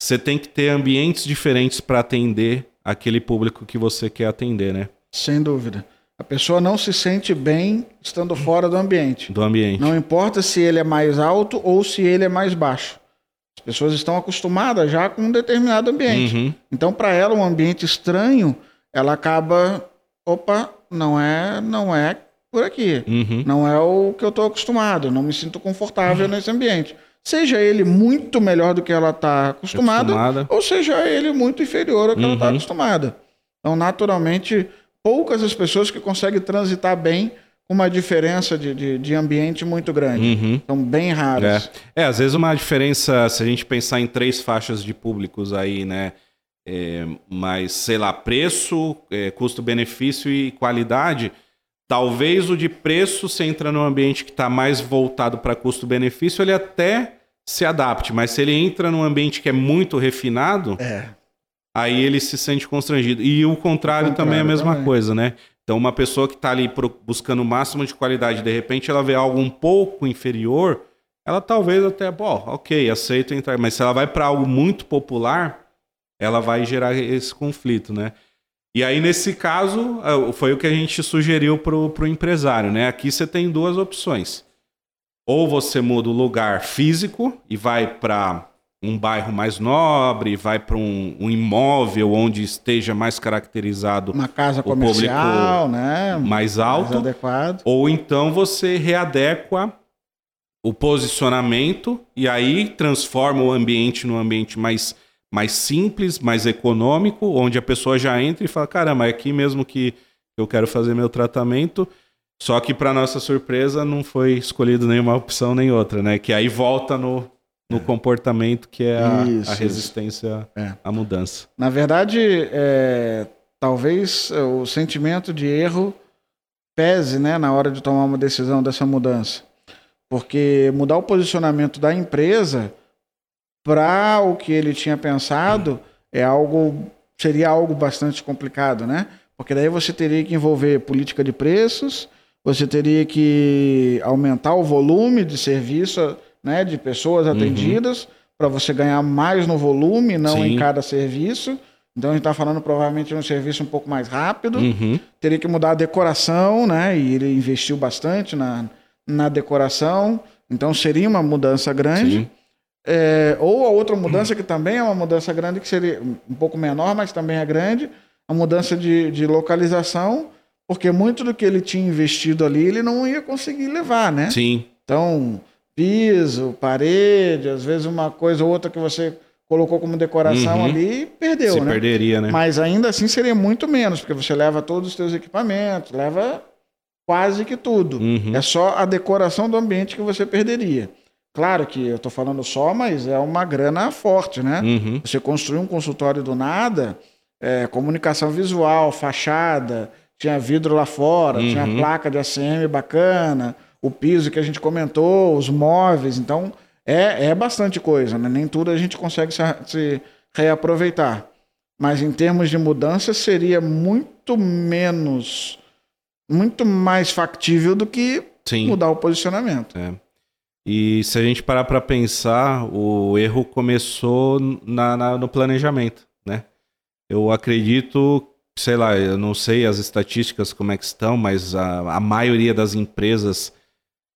você tem que ter ambientes diferentes para atender aquele público que você quer atender, né? Sem dúvida. A pessoa não se sente bem estando fora do ambiente. Do ambiente. Não importa se ele é mais alto ou se ele é mais baixo pessoas estão acostumadas já com um determinado ambiente. Uhum. Então, para ela, um ambiente estranho, ela acaba, opa, não é, não é por aqui. Uhum. Não é o que eu estou acostumado. Não me sinto confortável uhum. nesse ambiente. Seja ele muito melhor do que ela está acostumada, acostumada, ou seja ele muito inferior ao que ela está uhum. acostumada. Então, naturalmente, poucas as pessoas que conseguem transitar bem uma diferença de, de, de, ambiente muito grande. Uhum. São bem raras. É. é. às vezes uma diferença, se a gente pensar em três faixas de públicos aí, né? É, mas, sei lá, preço, é, custo-benefício e qualidade. Talvez o de preço, você entra num ambiente que está mais voltado para custo-benefício, ele até se adapte. Mas se ele entra num ambiente que é muito refinado, é. aí ele se sente constrangido. E o contrário, o contrário também é a mesma também. coisa, né? Então, uma pessoa que está ali buscando o máximo de qualidade, de repente ela vê algo um pouco inferior, ela talvez até, bom, ok, aceito entrar, mas se ela vai para algo muito popular, ela vai gerar esse conflito, né? E aí, nesse caso, é, foi o que a gente sugeriu para o empresário, né? Aqui você tem duas opções. Ou você muda o lugar físico e vai para um bairro mais nobre, vai para um, um, imóvel onde esteja mais caracterizado uma casa comercial, né? mais alto, mais adequado. ou então você readequa o posicionamento e aí transforma o ambiente num ambiente mais mais simples, mais econômico, onde a pessoa já entra e fala: caramba, é aqui mesmo que eu quero fazer meu tratamento. Só que, para nossa surpresa, não foi escolhido nenhuma opção nem outra, né? Que aí volta no, no comportamento que é a, isso, a resistência é. à mudança. Na verdade, é, talvez o sentimento de erro pese né, na hora de tomar uma decisão dessa mudança. Porque mudar o posicionamento da empresa para o que ele tinha pensado é algo seria algo bastante complicado, né? Porque daí você teria que envolver política de preços, você teria que aumentar o volume de serviço né, de pessoas uhum. atendidas uhum. para você ganhar mais no volume, não Sim. em cada serviço. Então a gente está falando provavelmente de um serviço um pouco mais rápido. Uhum. Teria que mudar a decoração, né? E ele investiu bastante na, na decoração. Então seria uma mudança grande. É, ou a outra mudança que também é uma mudança grande, que seria um pouco menor, mas também é grande, a mudança de, de localização, porque muito do que ele tinha investido ali ele não ia conseguir levar, né? Sim. Então, piso, parede, às vezes uma coisa ou outra que você colocou como decoração uhum. ali perdeu, Se né? perderia, né? Mas ainda assim seria muito menos, porque você leva todos os seus equipamentos, leva quase que tudo. Uhum. É só a decoração do ambiente que você perderia. Claro que eu estou falando só, mas é uma grana forte, né? Uhum. Você construir um consultório do nada, é, comunicação visual, fachada, tinha vidro lá fora, tinha uhum. placa de ACM bacana, o piso que a gente comentou, os móveis. Então, é, é bastante coisa, né? Nem tudo a gente consegue se, se reaproveitar. Mas em termos de mudança, seria muito menos, muito mais factível do que Sim. mudar o posicionamento. É. E se a gente parar para pensar, o erro começou na, na, no planejamento, né? Eu acredito sei lá, eu não sei as estatísticas como é que estão, mas a, a maioria das empresas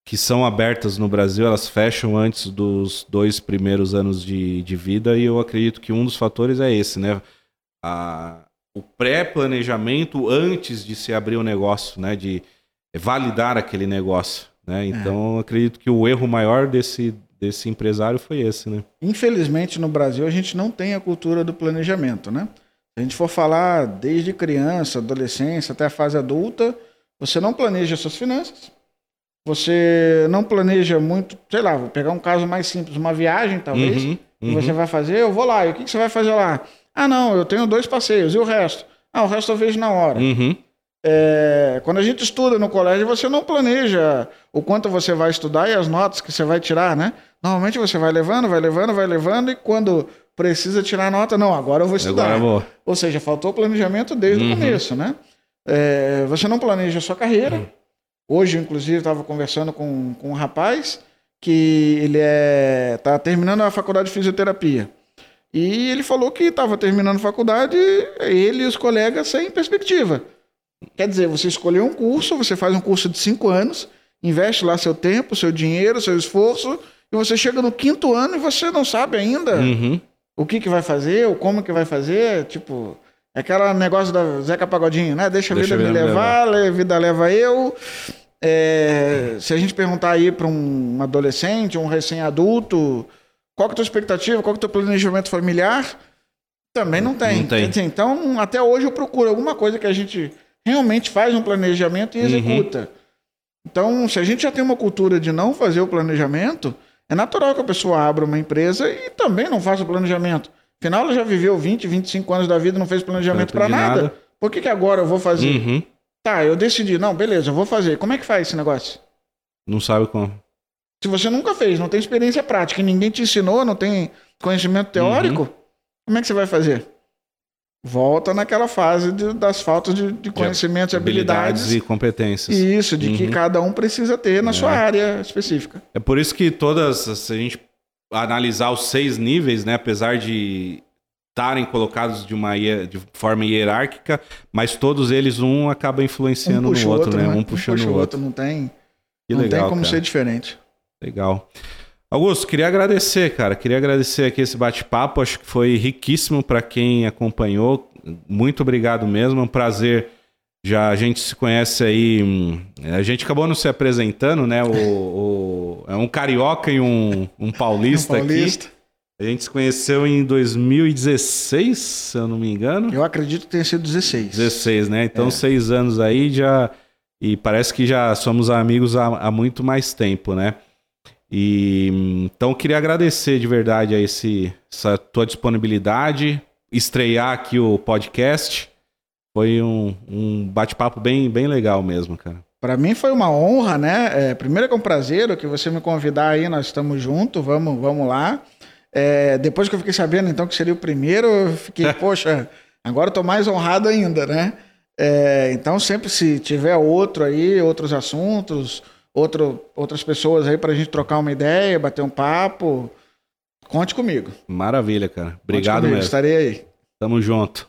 que são abertas no Brasil, elas fecham antes dos dois primeiros anos de, de vida, e eu acredito que um dos fatores é esse, né? A, o pré-planejamento antes de se abrir o negócio, né? De validar aquele negócio, né? Então, é. acredito que o erro maior desse, desse empresário foi esse, né? Infelizmente, no Brasil, a gente não tem a cultura do planejamento, né? Se a gente for falar desde criança, adolescência até a fase adulta, você não planeja suas finanças, você não planeja muito, sei lá, vou pegar um caso mais simples, uma viagem talvez, uhum, uhum. você vai fazer, eu vou lá, e o que, que, você vai fazer lá? Ah, não, eu tenho dois passeios, e o resto? Ah, o resto eu vejo na hora. Uhum. É, quando a gente estuda no colégio, você não planeja o quanto você vai estudar e as notas que você vai tirar, né? Normalmente você vai levando, vai levando, vai levando, e quando precisa tirar nota, não, agora eu vou estudar. Agora eu vou. Ou seja, faltou planejamento desde o uhum. começo, né? É, você não planeja a sua carreira, uhum. Hoje, inclusive, estava conversando com, com um rapaz que ele é tá terminando a faculdade de fisioterapia. E ele falou que estava terminando a faculdade, ele e os colegas sem perspectiva. Quer dizer, você escolheu um curso, você faz um curso de cinco anos, investe lá seu tempo, seu dinheiro, seu esforço, e você chega no quinto ano e você não sabe ainda uhum. o que, que vai fazer, ou como que vai fazer. Tipo, é aquele negócio da Zeca Pagodinho, né? Deixa a Deixa vida me levar, levar, a vida leva eu. É, se a gente perguntar aí para um adolescente, um recém-adulto, qual que é a tua expectativa, qual que é o teu planejamento familiar, também não tem. Não tem. Dizer, então, até hoje eu procuro alguma coisa que a gente realmente faz um planejamento e executa. Uhum. Então, se a gente já tem uma cultura de não fazer o planejamento, é natural que a pessoa abra uma empresa e também não faça o planejamento. Afinal, ela já viveu 20, 25 anos da vida e não fez planejamento para nada. nada. Por que, que agora eu vou fazer? Uhum. Tá, eu decidi, não, beleza, eu vou fazer. Como é que faz esse negócio? Não sabe como. Se você nunca fez, não tem experiência prática, ninguém te ensinou, não tem conhecimento teórico, uhum. como é que você vai fazer? Volta naquela fase de, das faltas de, de conhecimentos e habilidades. habilidades e competências. Isso, de uhum. que cada um precisa ter na é. sua área específica. É por isso que todas, se a gente analisar os seis níveis, né, apesar de estarem colocados de uma de forma hierárquica, mas todos eles um acaba influenciando um no outro, outro, né? né? Um puxando um puxa o outro. outro. Não tem, que não legal, tem como cara. ser diferente. Legal. Augusto, queria agradecer, cara. Queria agradecer aqui esse bate-papo. Acho que foi riquíssimo para quem acompanhou. Muito obrigado mesmo. É um prazer. Já a gente se conhece aí. Hum, a gente acabou não se apresentando, né? O, o é um carioca e um, um paulista, um paulista. aqui. A gente se conheceu em 2016, se eu não me engano. Eu acredito que tenha sido 16. 16, né? Então, é. seis anos aí já. E parece que já somos amigos há, há muito mais tempo, né? E então queria agradecer de verdade a esse, essa tua disponibilidade, estrear aqui o podcast. Foi um, um bate-papo bem, bem legal mesmo, cara. Para mim foi uma honra, né? É, primeiro que é um prazer que você me convidar aí, nós estamos juntos, vamos, vamos lá. É, depois que eu fiquei sabendo, então, que seria o primeiro, eu fiquei, poxa, agora eu tô mais honrado ainda, né? É, então, sempre se tiver outro aí, outros assuntos, outro, outras pessoas aí para a gente trocar uma ideia, bater um papo, conte comigo. Maravilha, cara. Obrigado comigo, mesmo. Estarei aí. Tamo junto.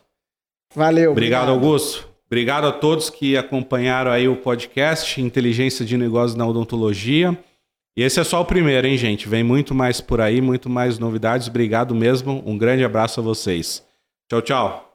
Valeu. Obrigado, obrigado, Augusto. Obrigado a todos que acompanharam aí o podcast Inteligência de Negócios na Odontologia. E esse é só o primeiro, hein, gente? Vem muito mais por aí, muito mais novidades. Obrigado mesmo. Um grande abraço a vocês. Tchau, tchau.